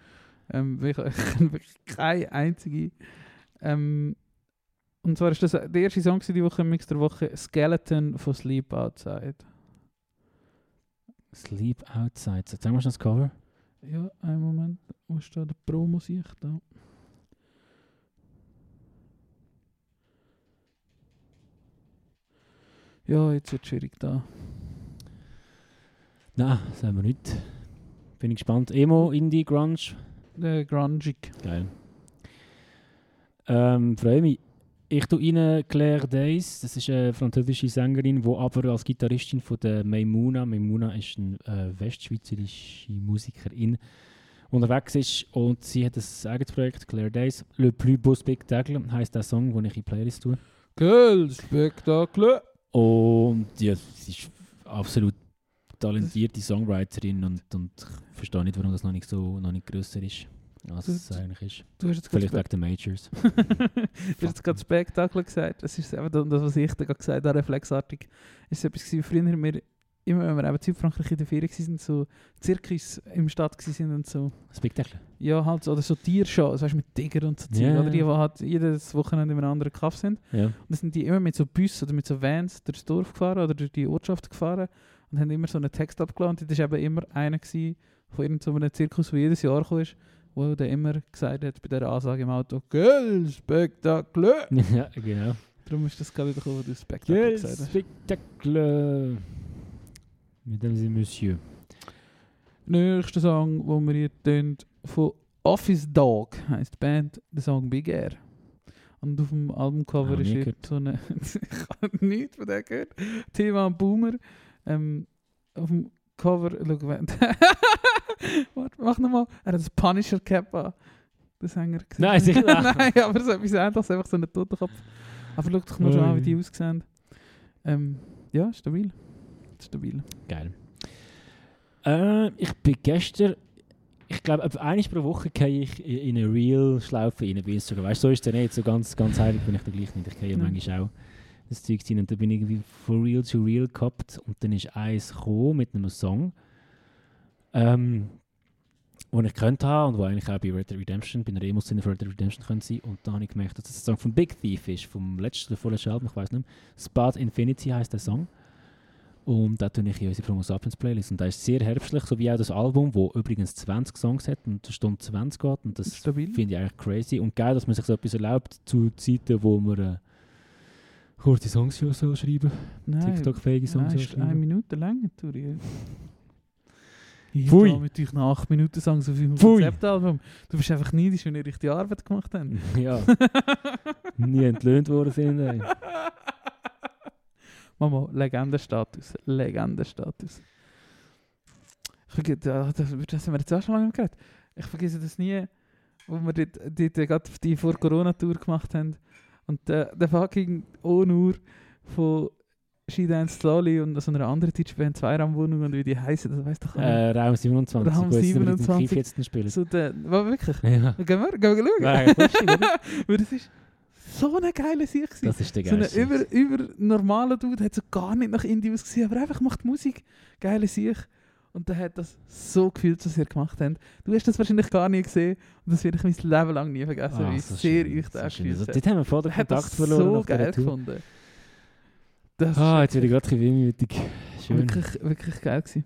Ähm, ich, kenne wirklich keine einzige. Ähm, und zwar ist das der erste Song die Woche im Mix der Woche Skeleton von Sleep Outside. Sleep Outside. So, Zeigen wir schon das Cover? Ja, einen Moment. Wo ist da der Pro-Musik? Da. Ja, jetzt wird es schwierig da. Nein, das haben wir nicht. Bin ich gespannt. Emo, Indie, Grunge. Der Grungig. Geil. Ähm, freue mich. Ich tue Ihnen Claire Days, das ist eine französische Sängerin, die aber als Gitarristin von der Maimuna, Maimuna ist eine äh, westschweizerische Musikerin, unterwegs ist und sie hat ein eigenes Projekt, Claire Days. Le plus beau spectacle heisst der Song, den ich in die Playlist tue. Geil, Spektakel. Und ja, sie ist absolut talentierte Songwriterin und, und ich verstehe nicht, warum das noch nicht so noch nicht grösser ist, als es Das- eigentlich ist. Du hast jetzt Vielleicht wegen den Majors. du hast gerade Spektakel gesagt. Das ist eben das, was ich da gerade gesagt habe, reflexartig. Es ist etwas gewesen, früher wir, immer wenn wir eben in Südfrankreich in der Ferien waren, so Zirkus im Stadt waren und so. Spektakel. Ja, halt, so- oder so Tiershows, weißt du, mit Tiger und so Zeug. Ja, Oder die, die halt jedes Wochenende in einem anderen Kaff sind. Ja. Und dann sind die immer mit so Bussen oder mit so Vans durchs Dorf gefahren oder durch die Ortschaft gefahren und haben immer so einen Text abgeladen. Und das war eben immer einer gewesen von irgendeinem Zirkus, der jedes Jahr kam, wo der immer gesagt hat bei dieser Ansage im Auto, «Geil, Spektakel!» ja, genau. Darum ist das gerade gekommen, wo du Spektakel gesagt hast. Spektakel. Mesdames et Messieurs. Nächster Song, den wir hier tönen, von Office Dog, heisst die Band, der Song Big Air. Und auf dem Albumcover ist hier so eine. ich habe nichts von dem gehört. Thema Boomer. Ähm, auf dem Cover, schau, wenn. Warte, mach nochmal. Er hat das Punisher Cap an. Der Sänger. gesehen. Nein, sicher nicht. Nein, aber so etwas ähnliches, einfach so ein Totenkopf. Aber schau doch mal schon an, wie die aussehen. Ähm, ja, stabil. Stabil. Geil. Äh, ich bin gestern, ich glaube, einmal pro Woche gehe ich in in eine Real-Schlaufe rein bei Instagram. Weißt du, so ist es nicht. So ganz, ganz heilig bin ich da gleich nicht. Ich gehe Ja. manchmal auch das Zeug rein. Und da bin ich irgendwie von Real zu Real gehabt. Und dann ist eins gekommen mit einem Song, ähm, den ich könnte haben und wo eigentlich auch bei Red Dead Redemption, bei einer von Red Dead Redemption könnte sein. Und da habe ich gemerkt, dass das ein Song von Big Thief ist, vom letzten, vorletzten Album, ich weiß nicht mehr. Spot Infinity heißt der Song. Und da tue ich in unsere Promo Sapiens Playlist. Und da ist sehr herbstlich, so wie auch das Album, wo übrigens 20 Songs hat und eine Stunde 20 geht. Und das finde ich eigentlich crazy. Und geil, dass man sich so etwas erlaubt zu Zeiten, wo man, äh, Kurze Songs ja so schreiben. TikTok-fähige Songs nein, ist eine schreiben. Minute lang, Turi. Ich Pfui. da mit euch nach 8 Minuten Songs auf Pfui. Konzeptalbum. Du bist einfach neidisch, wenn ihr richtig Arbeit gemacht habt. Ja, nie entlöhnt worden sind. ey. Mama, Legendenstatus. Legendenstatus. Ich das, haben wir jetzt auch schon lange geredet. Ich vergesse das nie, wo wir dort, dort gerade die vor Corona-Tour gemacht haben. Und der, der fucking Onur von She Dance Slowly und so einer anderen Deutschband, Zweiraumwohnung und wie die heißen, das weißt du doch nicht. Äh, Raum 27. Raum wo jetzt wieder mit dem 27. Kiff jetzt spielen. So der, war wirklich? Ja. Gehen wir, gehen wir schauen? Nein? Weil das ist so eine geile Sicht. Das ist der So ein geilste. über, über normaler Dude hat so gar nicht nach Indie ausgesehen, aber einfach macht Musik, geile Sicht. Und der hat das so gefühlt, was ihr gemacht habt. Du hast das wahrscheinlich gar nie gesehen und das werde ich mein Leben lang nie vergessen, Ah, wie so sehr schön, so das schön. gefühlt Also. Dort haben wir den Er hat Kontakt das verloren so geil gefunden. Das Ah, jetzt werde ich gerade ein bisschen wehmütig. Schön. wirklich, wirklich geil gewesen.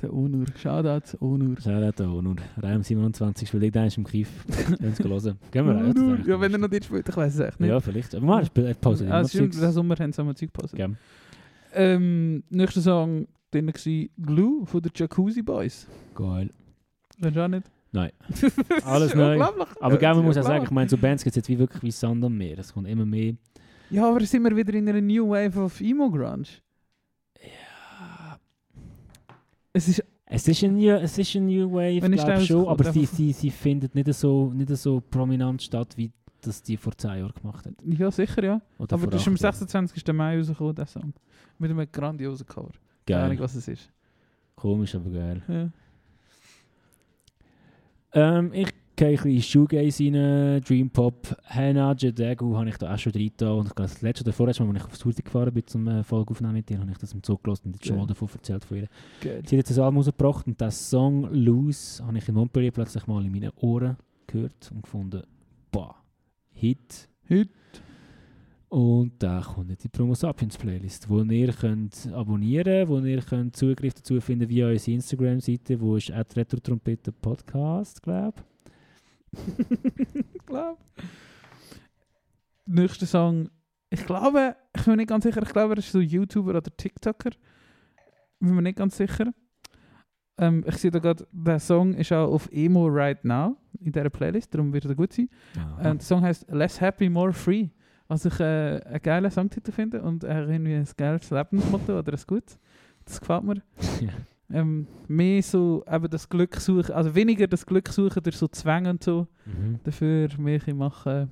Der Onur. Shoutout Onur. Shoutout Onur. Raum 27 spielt ich da im Kiff. Wenn Sie hören. Gehen wir rein. Ja, wenn er noch nicht spielt, ich weiß es echt nicht. Ja, vielleicht. Aber mal, Pause. Ah, stimmt, diesen Sommer haben sie mal Zeug gepasst. Ähm, nächster Song drin war Glue von den Jacuzzi Boys. Geil. Kennst du auch nicht? Nein. Alles neu. Aber gell, man muss ja unglaublich. sagen, ich meine, so Bands gibt es jetzt wie wirklich wie Sand am Meer. Es kommt immer mehr. Ja, aber sind wir wieder in einer New Wave of Emo Grunge? Ja. Es ist... Es ist ein New, es ist ein New Wave, ich glaube schnell schon, aber sie, sie, sie findet nicht so, nicht so prominent statt, wie das die vor 10 Jahren gemacht hat. Ja, sicher, ja. Oder aber das ist am acht Jahren. 26. Mai rausgekommen, der Song. Mit einem grandiosen Cover. Keine Ahnung, Geil. was es ist. Komisch, aber geil. Ja. Ähm, ich gehe ein bisschen Shoegaze rein, Dream Pop, Hannah Jedegu habe ich da auch schon drin getan. Und ich glaube, das letzte oder vorletzte Mal, als ich aufs Tour gefahren bin, zum äh, Folge aufnehmen mit dir, habe ich das im Zug gelassen und jetzt schon Geil. mal davon erzählt von ihr. Geil. Sie hat jetzt ein Album rausgebracht und das Song Loose habe ich in Montpellier plötzlich mal in meinen Ohren gehört und gefunden, boah, Hit. Hit. Und da kommt die Promo Sapiens Playlist, wo ihr könnt abonnieren, wo ihr könnt Zugriff dazu finden via unsere Instagram-Seite, wo ist at Retro-Trompete Podcast, glaube ich glaube. Nächster Song. Ich glaube, ich bin mir nicht ganz sicher, ich glaube, er ist so YouTuber oder TikToker. Bin mir nicht ganz sicher. Ähm, ich sehe da gerade, der Song ist auch auf Emo Right Now in dieser Playlist, darum wird er gut sein. ich. Ähm, der Song heißt Less Happy, More Free. Was ich äh, einen geilen Songtitel finde und äh, irgendwie ein geiles Lebensmotto oder ein gutes. Das gefällt mir. Ja. Ähm, mehr so eben das Glück suchen, also weniger das Glück suchen durch so Zwänge und so, Mhm. dafür mehr machen,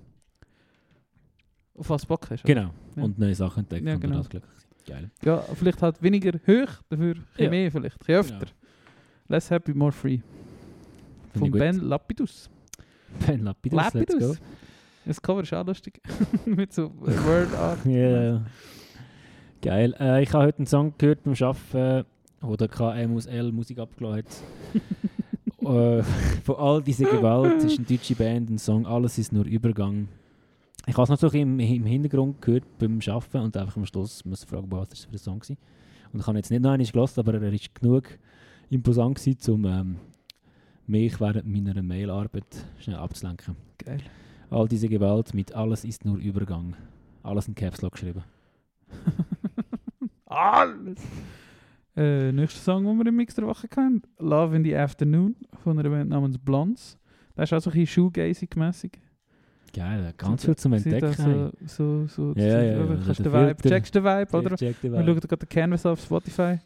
auf was Bock hast. Genau. Ja. Und neue Sachen entdecken Ja, und genau. sein. Geil. Ja, vielleicht halt weniger hoch, dafür Ja. mehr vielleicht, bisschen öfter. Genau. Less Happy, More Free. Von. Ben Lapidus. Ben Lapidus, let's go. Das Cover ist auch lustig. Mit so Word Art. Ja. Geil. Äh, ich habe heute einen Song gehört beim Arbeiten, wo der KM aus L Musik abgeladen hat. äh, von all dieser Gewalt ist eine deutsche Band, ein Song «Alles ist nur Übergang». Ich habe es noch so im, im Hintergrund gehört beim Arbeiten und einfach am Schluss muss ich fragen, was das für ein Song war. Und ich habe jetzt nicht noch einmal gelassen, aber er ist genug imposant gewesen, um ähm, mich während meiner Mailarbeit schnell abzulenken. Geil. All diese Gewalt mit «Alles ist nur Übergang». Alles in Caps Lock geschrieben. Alles! Äh, nächster Song, den wir im Mix der Woche kennen: Love in the Afternoon von einer Band namens Blondes. Das ist auch so ein bisschen shoegazing-mässig. Geil, ganz viel zum Entdecken. So, so, so, Ja, ja, ja, also Kannst der den Vibe, checkst den Vibe, oder? Check die Wir schauen gerade den Canvas auf Spotify.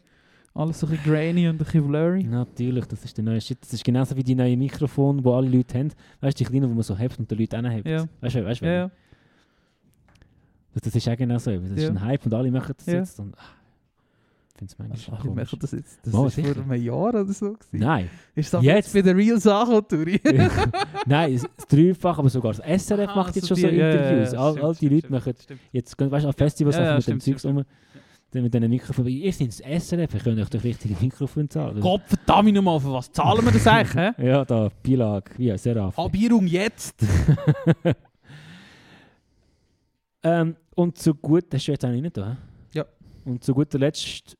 Alles so ein bisschen grainy und ein bisschen blurry. Natürlich, das ist der neue Shit. Das ist genauso wie die neuen Mikrofone, die alle Leute haben. Weißt du, die kleinen, die man so hebt und die Leute anhebt. Ja. Weißt du, weißt du, Ja, ja. das, das ist auch genau so. Das ist Ja. ein Hype und alle machen das Ja. jetzt. Und, ah, ich finde es manchmal Also, alle komisch. machen das jetzt. Das sicher. vor einem Jahr oder so. Gewesen. Nein, Ist das Jetzt? bei der Real Sache, Turi? nein, das dreifach, aber sogar das SRF Ah, macht jetzt so schon so die- ja, ja, ja, Interviews. all, stimmt, all die stimmt, Leute stimmt, machen jetzt, weißt du, Festivals Ja, ja, mit stimmt, dem Zeugs um, dann mit diesen Mikrofonen. Ihr seid das SRF, ihr könnt euch doch richtige Mikrofon zahlen. Gott verdammt nochmal, für was zahlen wir das eigentlich? Ja, da, Beilage, wie Seraph. Abierung jetzt! Ähm, und zu gut, das ist jetzt eigentlich nicht da. Ja. Und zu guter Letzt,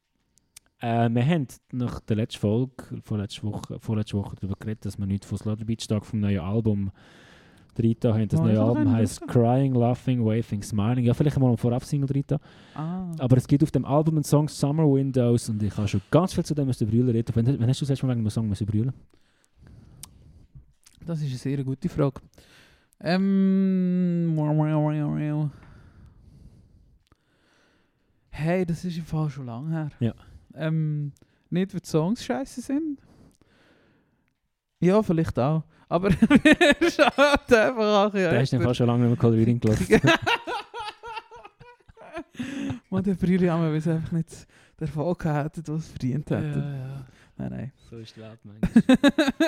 äh, wir haben nach der letzten Folge, vorletzte Woche, vorletzte Woche darüber geredet, dass wir nicht von Slaughter Beach Tag vom neuen Album Rita haben. Das Oh, neue Album Lust. Crying, Laughing, Waving, Smiling. Ja, vielleicht mal ein Vorab-Single Rita. Ah. Aber es gibt auf dem Album einen Song Summer Windows und ich habe schon ganz viel zu dem müssen brüllen. Rita, Wann, wann hast du das letzte Mal wegen einem Song müssen brüllen? Das ist eine sehr gute Frage. Ähm. Hey, das ist im Fall schon lange her. Ja. Ähm, nicht, weil die Songs scheiße sind. Ja, vielleicht auch. Aber mir schaut einfach auch ja, Der du fast schon lange nicht mehr Cold Reading gelassen. Man, der Brille haben weil sie einfach nicht den Erfolg hätten, den es verdient hätten. ja. Nein, nein. So ist die Welt manchmal.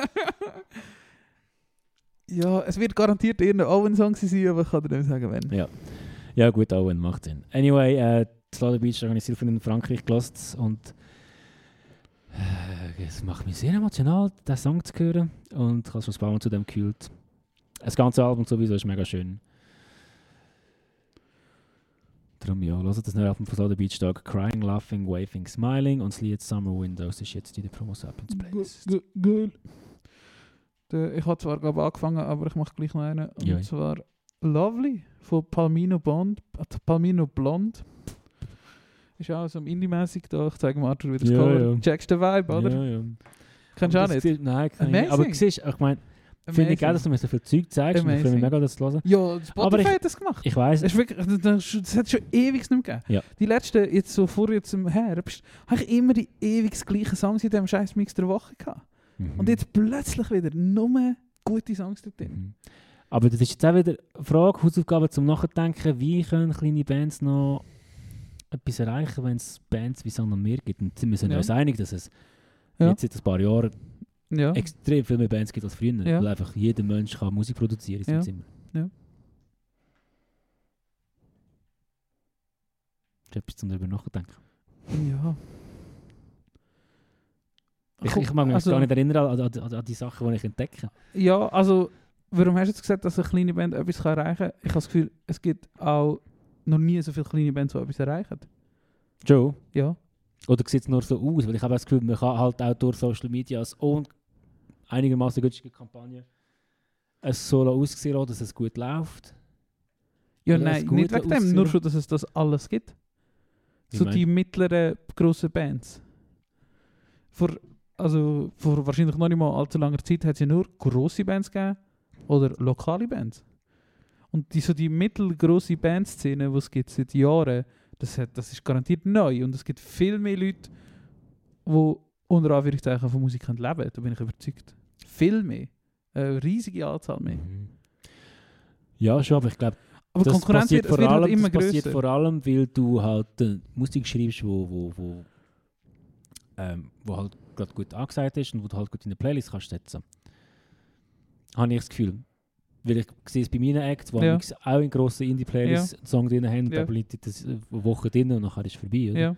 ja, es wird garantiert irgendein Owen-Song sein, aber ich kann dir nicht sagen, wann. Ja. Ja gut, Owen macht Sinn. Anyway, äh, Beach habe ich sehr viel in Frankreich gelassen und äh, es macht mich sehr emotional, diesen Song zu hören und ich habe schon ein paar Mal zu dem gefühlt. Das ganze Album sowieso ist mega schön. Darum ja, hört das neue Album von Slaughter Beach Dog, Crying, Laughing, Waving, Smiling und das Lied Summer Windows ist jetzt in der ins Playlist. Gut, gut. Der- Ich habe zwar glaube angefangen, aber ich mache gleich noch einen. Und Ja. zwar Lovely von Palmino Bond, äh, Palmino Blond. Ist auch so indie-mäßig da. Ich zeige mal Arthur wieder das Ja, Cover. ja. Checkst den Vibe, oder? Ja, ja. Kennst du auch nicht? Gefühl- Nein, kann ich. Aber Amazing. siehst, ich meine, finde ich geil, dass du mir so viel Zeug zeigst. und Ich freue Amazing. mega, das zu hören. Ja, Spotify Aber ich- hat das gemacht. Ich weiß, Es, ist wirklich, das, hat schon ewig nicht mehr gegeben. Ja. Die letzten, jetzt so vor jetzt im Herbst, habe ich immer die ewig gleichen Songs in diesem scheiß Mix der Woche gehabt. Mhm. Und jetzt plötzlich wieder nur gute Songs dort drin. Mhm. Aber das ist jetzt auch wieder eine Frage, Hausaufgabe zum Nachdenken, wie können kleine Bands noch etwas erreichen, wenn es Bands wie Sand und Meer gibt. Und wir sind Ja. uns einig, dass es Ja. jetzt seit ein paar Jahren Ja. extrem viel mehr Bands gibt als früher, Ja. weil einfach jeder Mensch kann Musik produzieren in seinem. Zimmer. Ja. Das ist etwas zum darüber nachdenken. ja. Ich, ich mag mich also- gar nicht erinnern an, an, an, an die Sachen, die ich entdecke. Ja, also, warum hast du jetzt gesagt, dass eine kleine Band etwas kann erreichen kann? Ich habe das Gefühl, es gibt auch noch nie so viele kleine Bands, die etwas erreichen. Joe? Ja. Oder sieht es nur so aus? Weil ich habe das Gefühl, man kann halt auch durch Social Media und einigermaßen günstige Kampagne es so aussehen lassen, dass es gut läuft. Ja, Ja, nein, nicht wegen dem, nur schon, dass es das alles gibt. Wie so meinst die mittleren, grossen Bands. Vor, also, vor wahrscheinlich noch nicht mal allzu langer Zeit hat es ja nur grosse Bands gegeben oder lokale Bands. Und die, so die mittelgroße Bandszene, die es gibt seit Jahren, das, hat, das ist garantiert neu. Und es gibt viel mehr Leute, die unter Anführungszeichen von Musik leben Da bin ich überzeugt. Viel mehr. Eine riesige Anzahl mehr. Mhm. Ja, schon, aber ich glaube, Aber die das Konkurrenz passiert wird, vor wird allem, halt immer das passiert vor allem, weil du halt äh, Musik schreibst, wo, wo, wo, ähm, wo halt gerade gut angesagt ist und wo du halt gut in eine Playlist kannst setzen. Habe ich das Gefühl. Weil ich sehe es bei meinen Acts, die Ja. ja. auch in grossen Indie-Playlists einen Song drin haben, Ja. da bleibt das eine Woche drin und nachher ist es vorbei. Oder? Ja,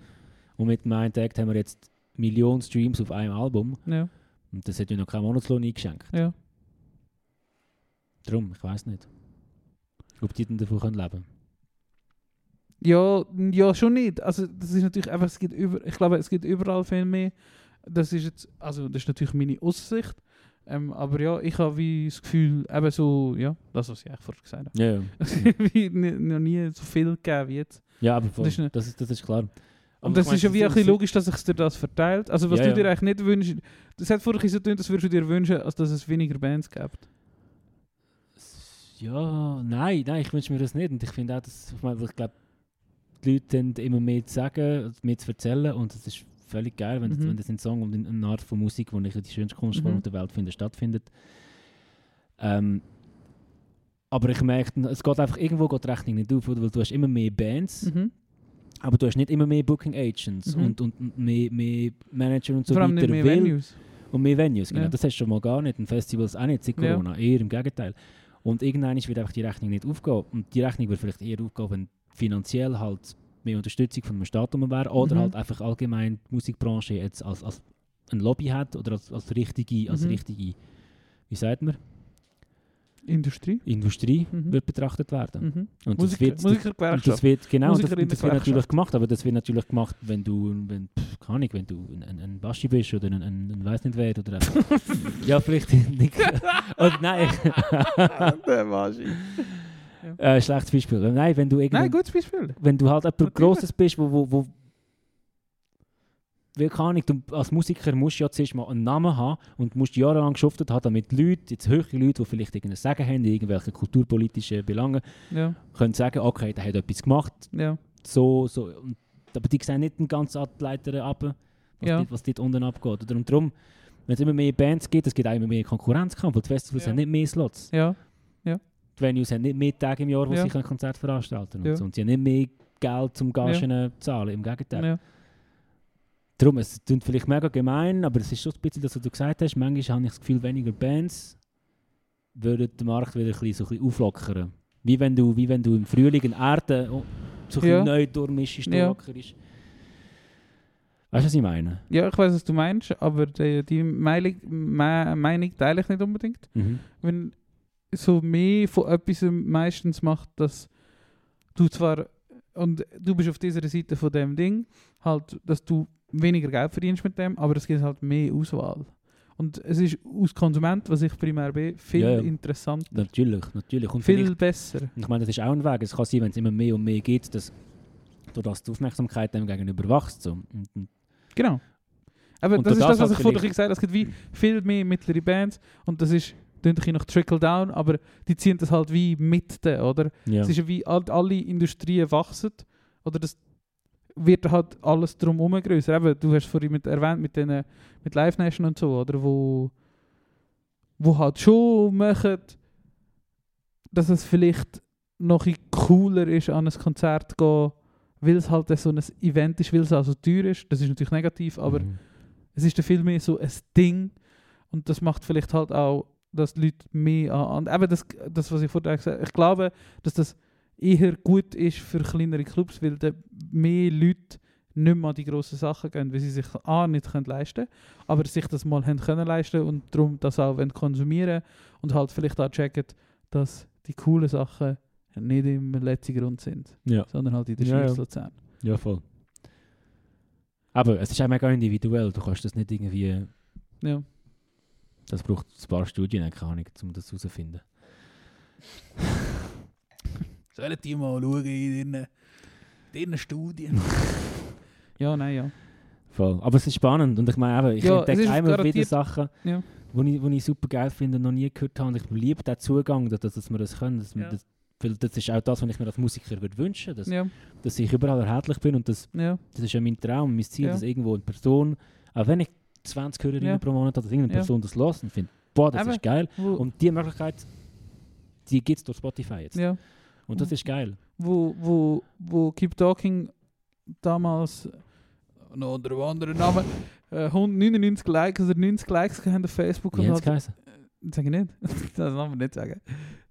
Und mit dem einen Act haben wir jetzt Millionen Streams auf einem Album ja, und das hat ja noch kein Monatslohn eingeschenkt. ja. Darum, ich weiß nicht, ob die dann davon können leben Ja, ja, schon nicht. Also das ist natürlich einfach, es gibt über, ich glaube, es gibt überall viel mehr. Das ist jetzt, also das ist natürlich meine Aussicht. Ähm, aber ja, ich habe wie das Gefühl, eben so, ja, das, was ich eigentlich vorher gesagt habe. Ja, ja. wie noch nie so viel gegeben wie jetzt. ja aber voll, Das das, ist eine- ist, das, ist, klar. Und das ist ja wie ein bisschen logisch, dass sich dir das verteilt. Also was Ja, du dir eigentlich nicht wünschst, das hat vorher so getan, das würdest du dir wünschen, als dass es weniger Bands gibt. Ja, nein, nein, ich wünsche mir das nicht. Und ich finde auch, dass, ich, meine, ich glaube, die Leute haben immer mehr zu sagen, mehr zu erzählen und es ist völlig geil, wenn, das, Mhm. wenn das ein Song und eine Art von Musik, die ich die schönste Kunstform Mhm. der Welt finde, stattfindet. Ähm, aber ich merke, es geht einfach irgendwo geht die Rechnung nicht auf, weil du hast immer mehr Bands, Mhm. aber du hast nicht immer mehr Booking Agents Mhm. und, und, mehr, mehr Manager und so Vor allem weiter. nicht mehr weil- Venues. und mehr Venues, genau. Ja. Das hast du schon mal gar nicht. Und Festivals auch nicht seit Ja. Corona. Eher im Gegenteil. Und irgendwann wird einfach die Rechnung nicht aufgehen. Und die Rechnung wird vielleicht eher aufgehen, wenn finanziell halt mehr Unterstützung von einem Staat rum wäre. Oder Mhm. halt einfach allgemein die Musikbranche jetzt als, als ein Lobby hat oder als, als richtige, als Mhm. richtige, wie sagt man? Industrie. Industrie Mhm. wird betrachtet werden. Mhm. Und das Musiker, wird, und Musikergewerkschaft. das wird genau, das, das wird natürlich gemacht, aber das wird natürlich gemacht, wenn du, wenn, pff, keine Ahnung, wenn du ein, ein, ein Baschi bist oder ein, ein, ein weiß nicht wer oder ja vielleicht nicht. oder nein, Der Waschi. äh, schlechtes Beispiel. Nein, wenn du Nein, gutes Beispiel. wenn du halt jemand. Grosses bist, wo, wo, wo wie keine Ahnung, du als Musiker musst du ja zuerst mal einen Namen haben und musst jahrelang geschuftet haben, damit Leute, jetzt höhere Leute, die vielleicht irgendein Sagen haben, irgendwelche kulturpolitischen Belangen, Ja, können sagen, okay, der hat etwas gemacht, ja. so, so. Aber die sehen nicht den ganzen Leiter ab, was, Ja. dort, was dort unten abgeht. Oder? Und darum, wenn es immer mehr Bands gibt, es gibt auch immer mehr Konkurrenzkampf, weil die Festivals Ja. haben nicht mehr Slots. Ja, Die Venues haben nicht mehr Tage im Jahr, wo Ja. sie ein Konzert veranstalten können. Ja. Und, sie haben nicht mehr Geld zum Gagen zu zahlen, im Gegenteil. ja. Darum, es klingt vielleicht mega gemein, aber es ist schon ein bisschen das, was du gesagt hast. Manchmal habe ich das Gefühl, weniger Bands würden den Markt wieder ein bisschen, so ein bisschen auflockern. Wie wenn du, wie wenn du im Frühling eine Erde oh, so ein Ja. bisschen neu durchmischst, Ja. durchlockerst. Weißt du, was ich meine? ja, ich weiß, was du meinst, aber die, die Meinung, Me- Meinung teile ich nicht unbedingt. Mhm. Wenn so mehr von etwas meistens macht, dass du zwar, und du bist auf dieser Seite von dem Ding, halt, dass du weniger Geld verdienst mit dem, aber es gibt halt mehr Auswahl. Und es ist aus Konsument, was ich primär bin, viel Ja, interessanter, Natürlich, natürlich. Und viel vielleicht- besser. ich meine, das ist auch ein Weg. Es kann sein, wenn es immer mehr und mehr gibt, dass durch die Aufmerksamkeit dem gegenüber wächst. So. Genau. Aber Und das ist das, das was halt ich vielleicht- gesagt habe. Es gibt wie viel mehr mittlere Bands und das ist klingt ein bisschen noch Trickle Down, aber die ziehen das halt wie mit, oder? ja. Es ist ja wie all, alle Industrien wachsen oder das wird halt alles drumherum größer. Eben, du hast vorhin mit erwähnt mit den mit Live Nation und so, oder wo wo halt schon machen, dass es vielleicht noch ein cooler ist, an ein Konzert zu gehen, weil es halt so ein Event ist, weil es also teuer ist. Das ist natürlich negativ, aber Mhm. es ist dann viel mehr so ein Ding und das macht vielleicht halt auch, dass die Leute mehr an... eben das, das, was ich vorher gesagt habe, ich glaube, dass das eher gut ist für kleinere Clubs, weil dann mehr Leute nicht mehr an die grossen Sachen gehen, weil sie sich A nicht können leisten können, aber sich das mal haben können leisten und darum das auch wollen konsumieren und halt vielleicht auch checken, dass die coolen Sachen nicht im letzten Grund sind, ja. sondern halt in der Ja, Schweiz ja. Ja, voll. Aber es ist auch mega individuell. Du kannst das nicht irgendwie... Ja. Das braucht ein paar Studien, keine Ahnung, um das herauszufinden. Sollen die mal schauen in ihren, in ihren Studien? ja, nein, ja. Voll. Aber es ist spannend und ich meine, eben, ich Ja, entdecke immer wieder Sachen, Ja. wo, ich, wo ich super geil finde und noch nie gehört habe. Und ich liebe den Zugang, dass, dass wir das können. Dass Ja. das, weil das ist auch das, was ich mir als Musiker würde wünschen dass, Ja, dass ich überall erhältlich bin und das, ja, das ist ja mein Traum, mein Ziel, Ja. dass irgendwo eine Person, auch wenn ich 20 Hörerinnen Ja. pro Monat habe, dass irgendeine Ja. Person das lässt und findet, boah, das Eben. ist geil. Und die Möglichkeit, die gibt es durch Spotify jetzt. ja, Und das ist geil. wo, wo, wo Keep Talking damals noch unter einem anderen Namen äh, 199 Likes oder 90 Likes haben auf Facebook Wie hat es geheißen? sag ich nicht, das darf man nicht sagen.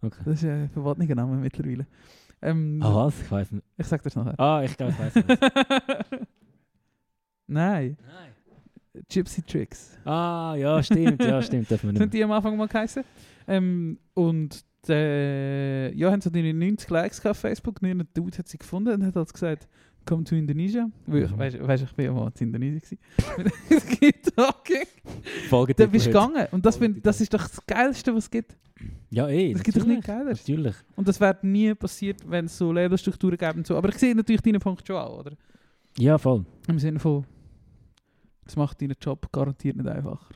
Okay. Das ist ein äh, verbotener Name mittlerweile. Ähm, Ah, was? Ich weiß nicht. Ich sag das nachher. Ah, ich glaube, ich weiß nicht. Nein, Nein. Gypsy Tricks. Ah, ja, stimmt, ja, stimmt. Dürfen wir nicht Sind die am Anfang mal geheißen. Ähm, und der, ja, haben so die 90 Likes auf Facebook. Nur ein Dude hat sie gefunden und hat halt gesagt, komm zu Indonesien. Weil ich, Mhm. weißt, weißt, ich bin ja mal in Indonesien gewesen. Keep talking. Folge Dann bist du gegangen. Und das, find, das ist doch das Geilste, was es gibt. Ja, eh. Das gibt doch nichts Geileres. Natürlich. Und das wäre nie passiert, wenn es so Labelstrukturen gäbe und so. Aber ich sehe natürlich deinen Punkt schon auch, oder? Ja, voll. Im Sinne von, das macht deinen Job garantiert nicht einfacher.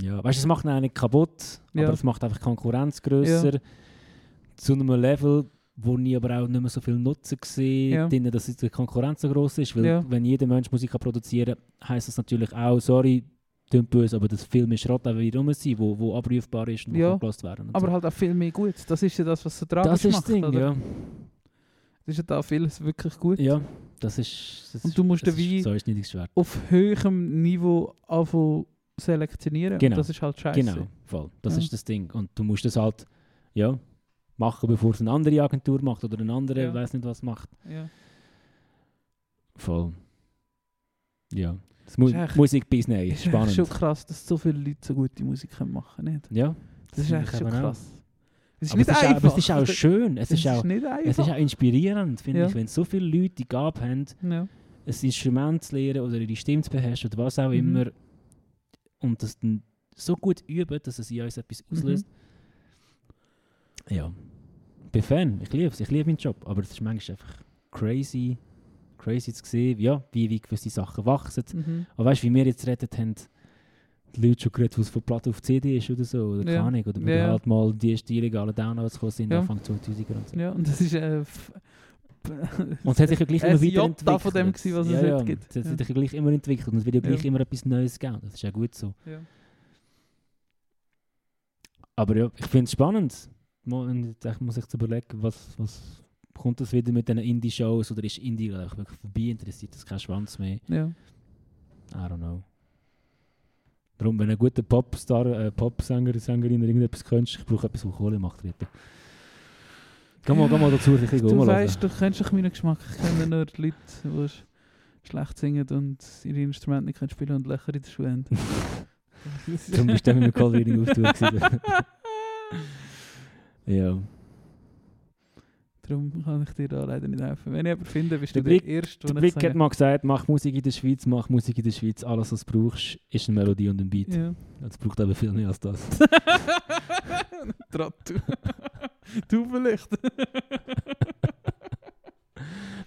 Ja, weißt du, es macht auch nicht kaputt, Ja. aber es macht einfach Konkurrenz grösser. Zu einem Level, wo ich aber auch nicht mehr so viel Nutzen sehe, Ja. drin, dass die Konkurrenz so groß ist. Weil, Ja. wenn jeder Mensch Musik kann produzieren kann, heisst das natürlich auch, sorry, klingt böse, aber das Film ist Schrott auch wieder rum sein, wo, wo abrufbar ist und wo Ja. gelassen werden. Aber so. halt auch viel mehr gut. Das ist ja das, was so tragisch das ist macht. das Ding, oder? ja. Das ist ja da vieles wirklich gut. Ja, das ist... Das Und du musst das wie ist, ist auf höherem Niveau anfangen selektionieren. Genau. Und das ist halt scheiße. Genau, voll. Das Ja. ist das Ding. Und du musst das halt, ja, machen, bevor es eine andere Agentur macht oder eine andere, Ja. weiß nicht was macht. Ja. Voll. Ja. Das Mu Ist echt- Musikbusiness ist Ist spannend. schon krass, dass so viele Leute so gute Musik können machen können. Ja. Das ist finde echt schon krass. Es ist Aber nicht es ist, auch, einfach. aber es ist auch schön. Es, ist auch, nicht es ist auch inspirierend, finde Ja. ich, wenn so viele Leute die Gabe haben, ja. ein Instrument zu lernen oder ihre Stimme zu beherrschen oder was auch Mhm. immer und das dann so gut üben, dass es in uns etwas Mhm. auslöst. Ja. Ich bin Fan, ich liebe es, ich liebe meinen Job, aber es ist manchmal einfach crazy, crazy zu sehen, ja, wie, wie gewisse Sachen wachsen. Mhm. Aber weißt du, wie wir jetzt redet haben, Leute schon geredet, was von Platte auf CD ist oder so, oder Ja. keine Ahnung, oder Ja, ja. halt mal die ersten illegalen Downloads gekommen sind, Ja. Anfang 2000er und so. Ja, und das ist. Äh, Und es hat sich ja gleich immer weiterentwickelt. von dem gewesen, was es ja, heute ja. gibt. Es hat Ja. sich ja gleich immer entwickelt und es wird ja gleich Ja. immer etwas Neues geben. Das ist ja gut so. ja. Aber ja, ich finde es spannend. Und Ich muss sich überlegen, was, was kommt das wieder mit diesen Indie-Shows oder ist Indie wirklich vorbei? Interessiert das kein Schwanz mehr? ja. I don't know. Darum, wenn ein guter Popstar, äh, Popsänger, Sängerin irgendetwas könntest, ich brauche etwas, was Kohle macht, bitte. Geh mal, geh mal dazu, bisschen Du weißt, du kennst doch meinen Geschmack. Ich kenne nur die Leute, die sch- schlecht singen und ihre Instrumente nicht können spielen und Löcher in den Schuhen haben. Darum bist du mit dem Cold Reading auf Tour ja. Darum kann ich dir da leider nicht helfen. Wenn ich aber finde, bist Der du Blick- der Erste, Der Blick hat mal gesagt, mach Musik in der Schweiz, mach Musik in der Schweiz. Alles, was du brauchst, ist eine Melodie und ein Beat. Ja. Es braucht aber viel mehr als das. Trottel. du vielleicht.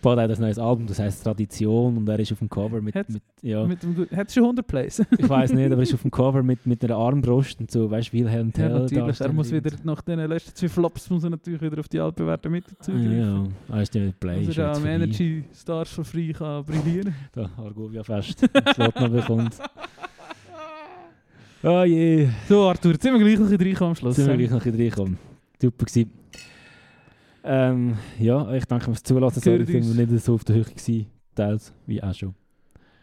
Bad hat ein neues Album, das heißt Tradition und er ist auf dem Cover mit, Hat's- mit ja, Mit dem, du schon 100 Plays? ich weiß nicht, aber er ist auf dem Cover mit, mit einer Armbrust und so, weißt du, Wilhelm ja, Tell. natürlich. Er muss wieder, nach den letzten zwei Flops, muss er natürlich wieder auf die altbewährten Mittel so. zugreifen. Ja, er ist der Play. Ist er am. Energy Stars for free kann brillieren Da, Argovia Fest. Slot noch bekommt. Oh je. So Arthur, jetzt sind wir gleich noch ein bisschen reingekommen am Schluss. Sind wir gleich noch ein bisschen reingekommen. Super gewesen. Ähm, ja, ich danke fürs Zulassen. Sorry, wir uns. nicht so auf der Höhe gewesen. Teils, wie auch schon.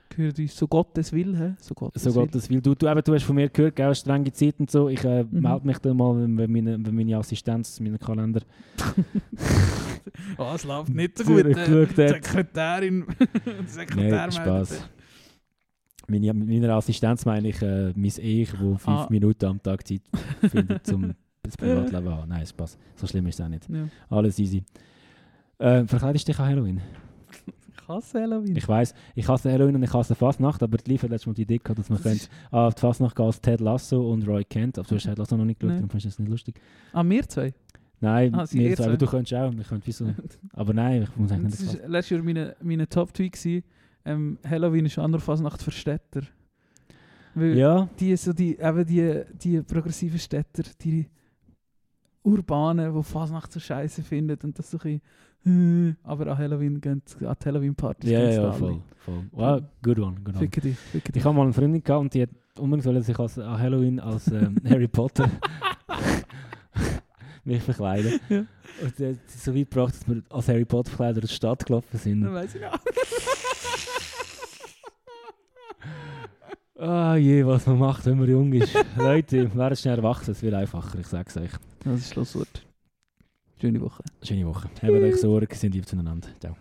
Gehört uns so Gottes Will, hä? So Gottes So Gott das will. Du, du, eben, du hast von mir gehört, gell, strenge Zeit und so. Ich äh, Mhm. melde mich dann mal, wenn, meine, wenn meine Assistenz, meinen Kalender Oh, es läuft nicht so gut. äh. Sekretärin. Sekretär meldet Spaß. Meine, meiner Assistenz meine ich äh, mein Ich, wo fünf Ah. Minuten am Tag Zeit findet, um das Privatleben haben. Nein, Spaß. So schlimm ist es auch nicht. Ja. Alles easy. Äh, verkleidest du dich an Halloween? Ich hasse Halloween. Ich weiss, ich hasse Halloween und ich hasse Fasnacht, aber die Liefer letztes Mal die Idee gehabt, dass man Das ah, auf die Fasnacht gehen als Ted Lasso und Roy Kent. Aber du hast Ted Lasso noch nicht geschaut, darum findest du das nicht lustig. Ah, wir zwei? Nein, Ah, ihr zwei, aber du könntest auch. Wir könnten wieso. Aber nein, ich muss eigentlich Das nicht war letztes Jahr meine, meine Top-Tweet. Ähm, Halloween ist andere Fasnacht für Städter. Weil Ja, die, so die, eben die, die progressiven Städter, die Urbanen, die Fasnacht so scheiße finden und das so ein bisschen, äh, aber an Halloween gehen, an die Halloween-Partys ja, gehen ja, voll. voll. Wow, good one, good one. Ficke dich, ficke Ich habe mal eine Freundin gehabt und die hat unbedingt sich als, an Halloween als ähm, Harry Potter mich verkleiden. Ja. Und sie hat so weit gebracht, dass wir als Harry Potter Verkleider durch die Stadt gelaufen sind. Dann weiss ich noch. Ah je, was man macht, wenn man jung ist. Leute, werden schnell erwachsen, es wird einfacher, ich sag's euch. Das ist Schlusswort. Schöne Woche. Schöne Woche. Habt euch Sorge, sind lieb zueinander. Ciao.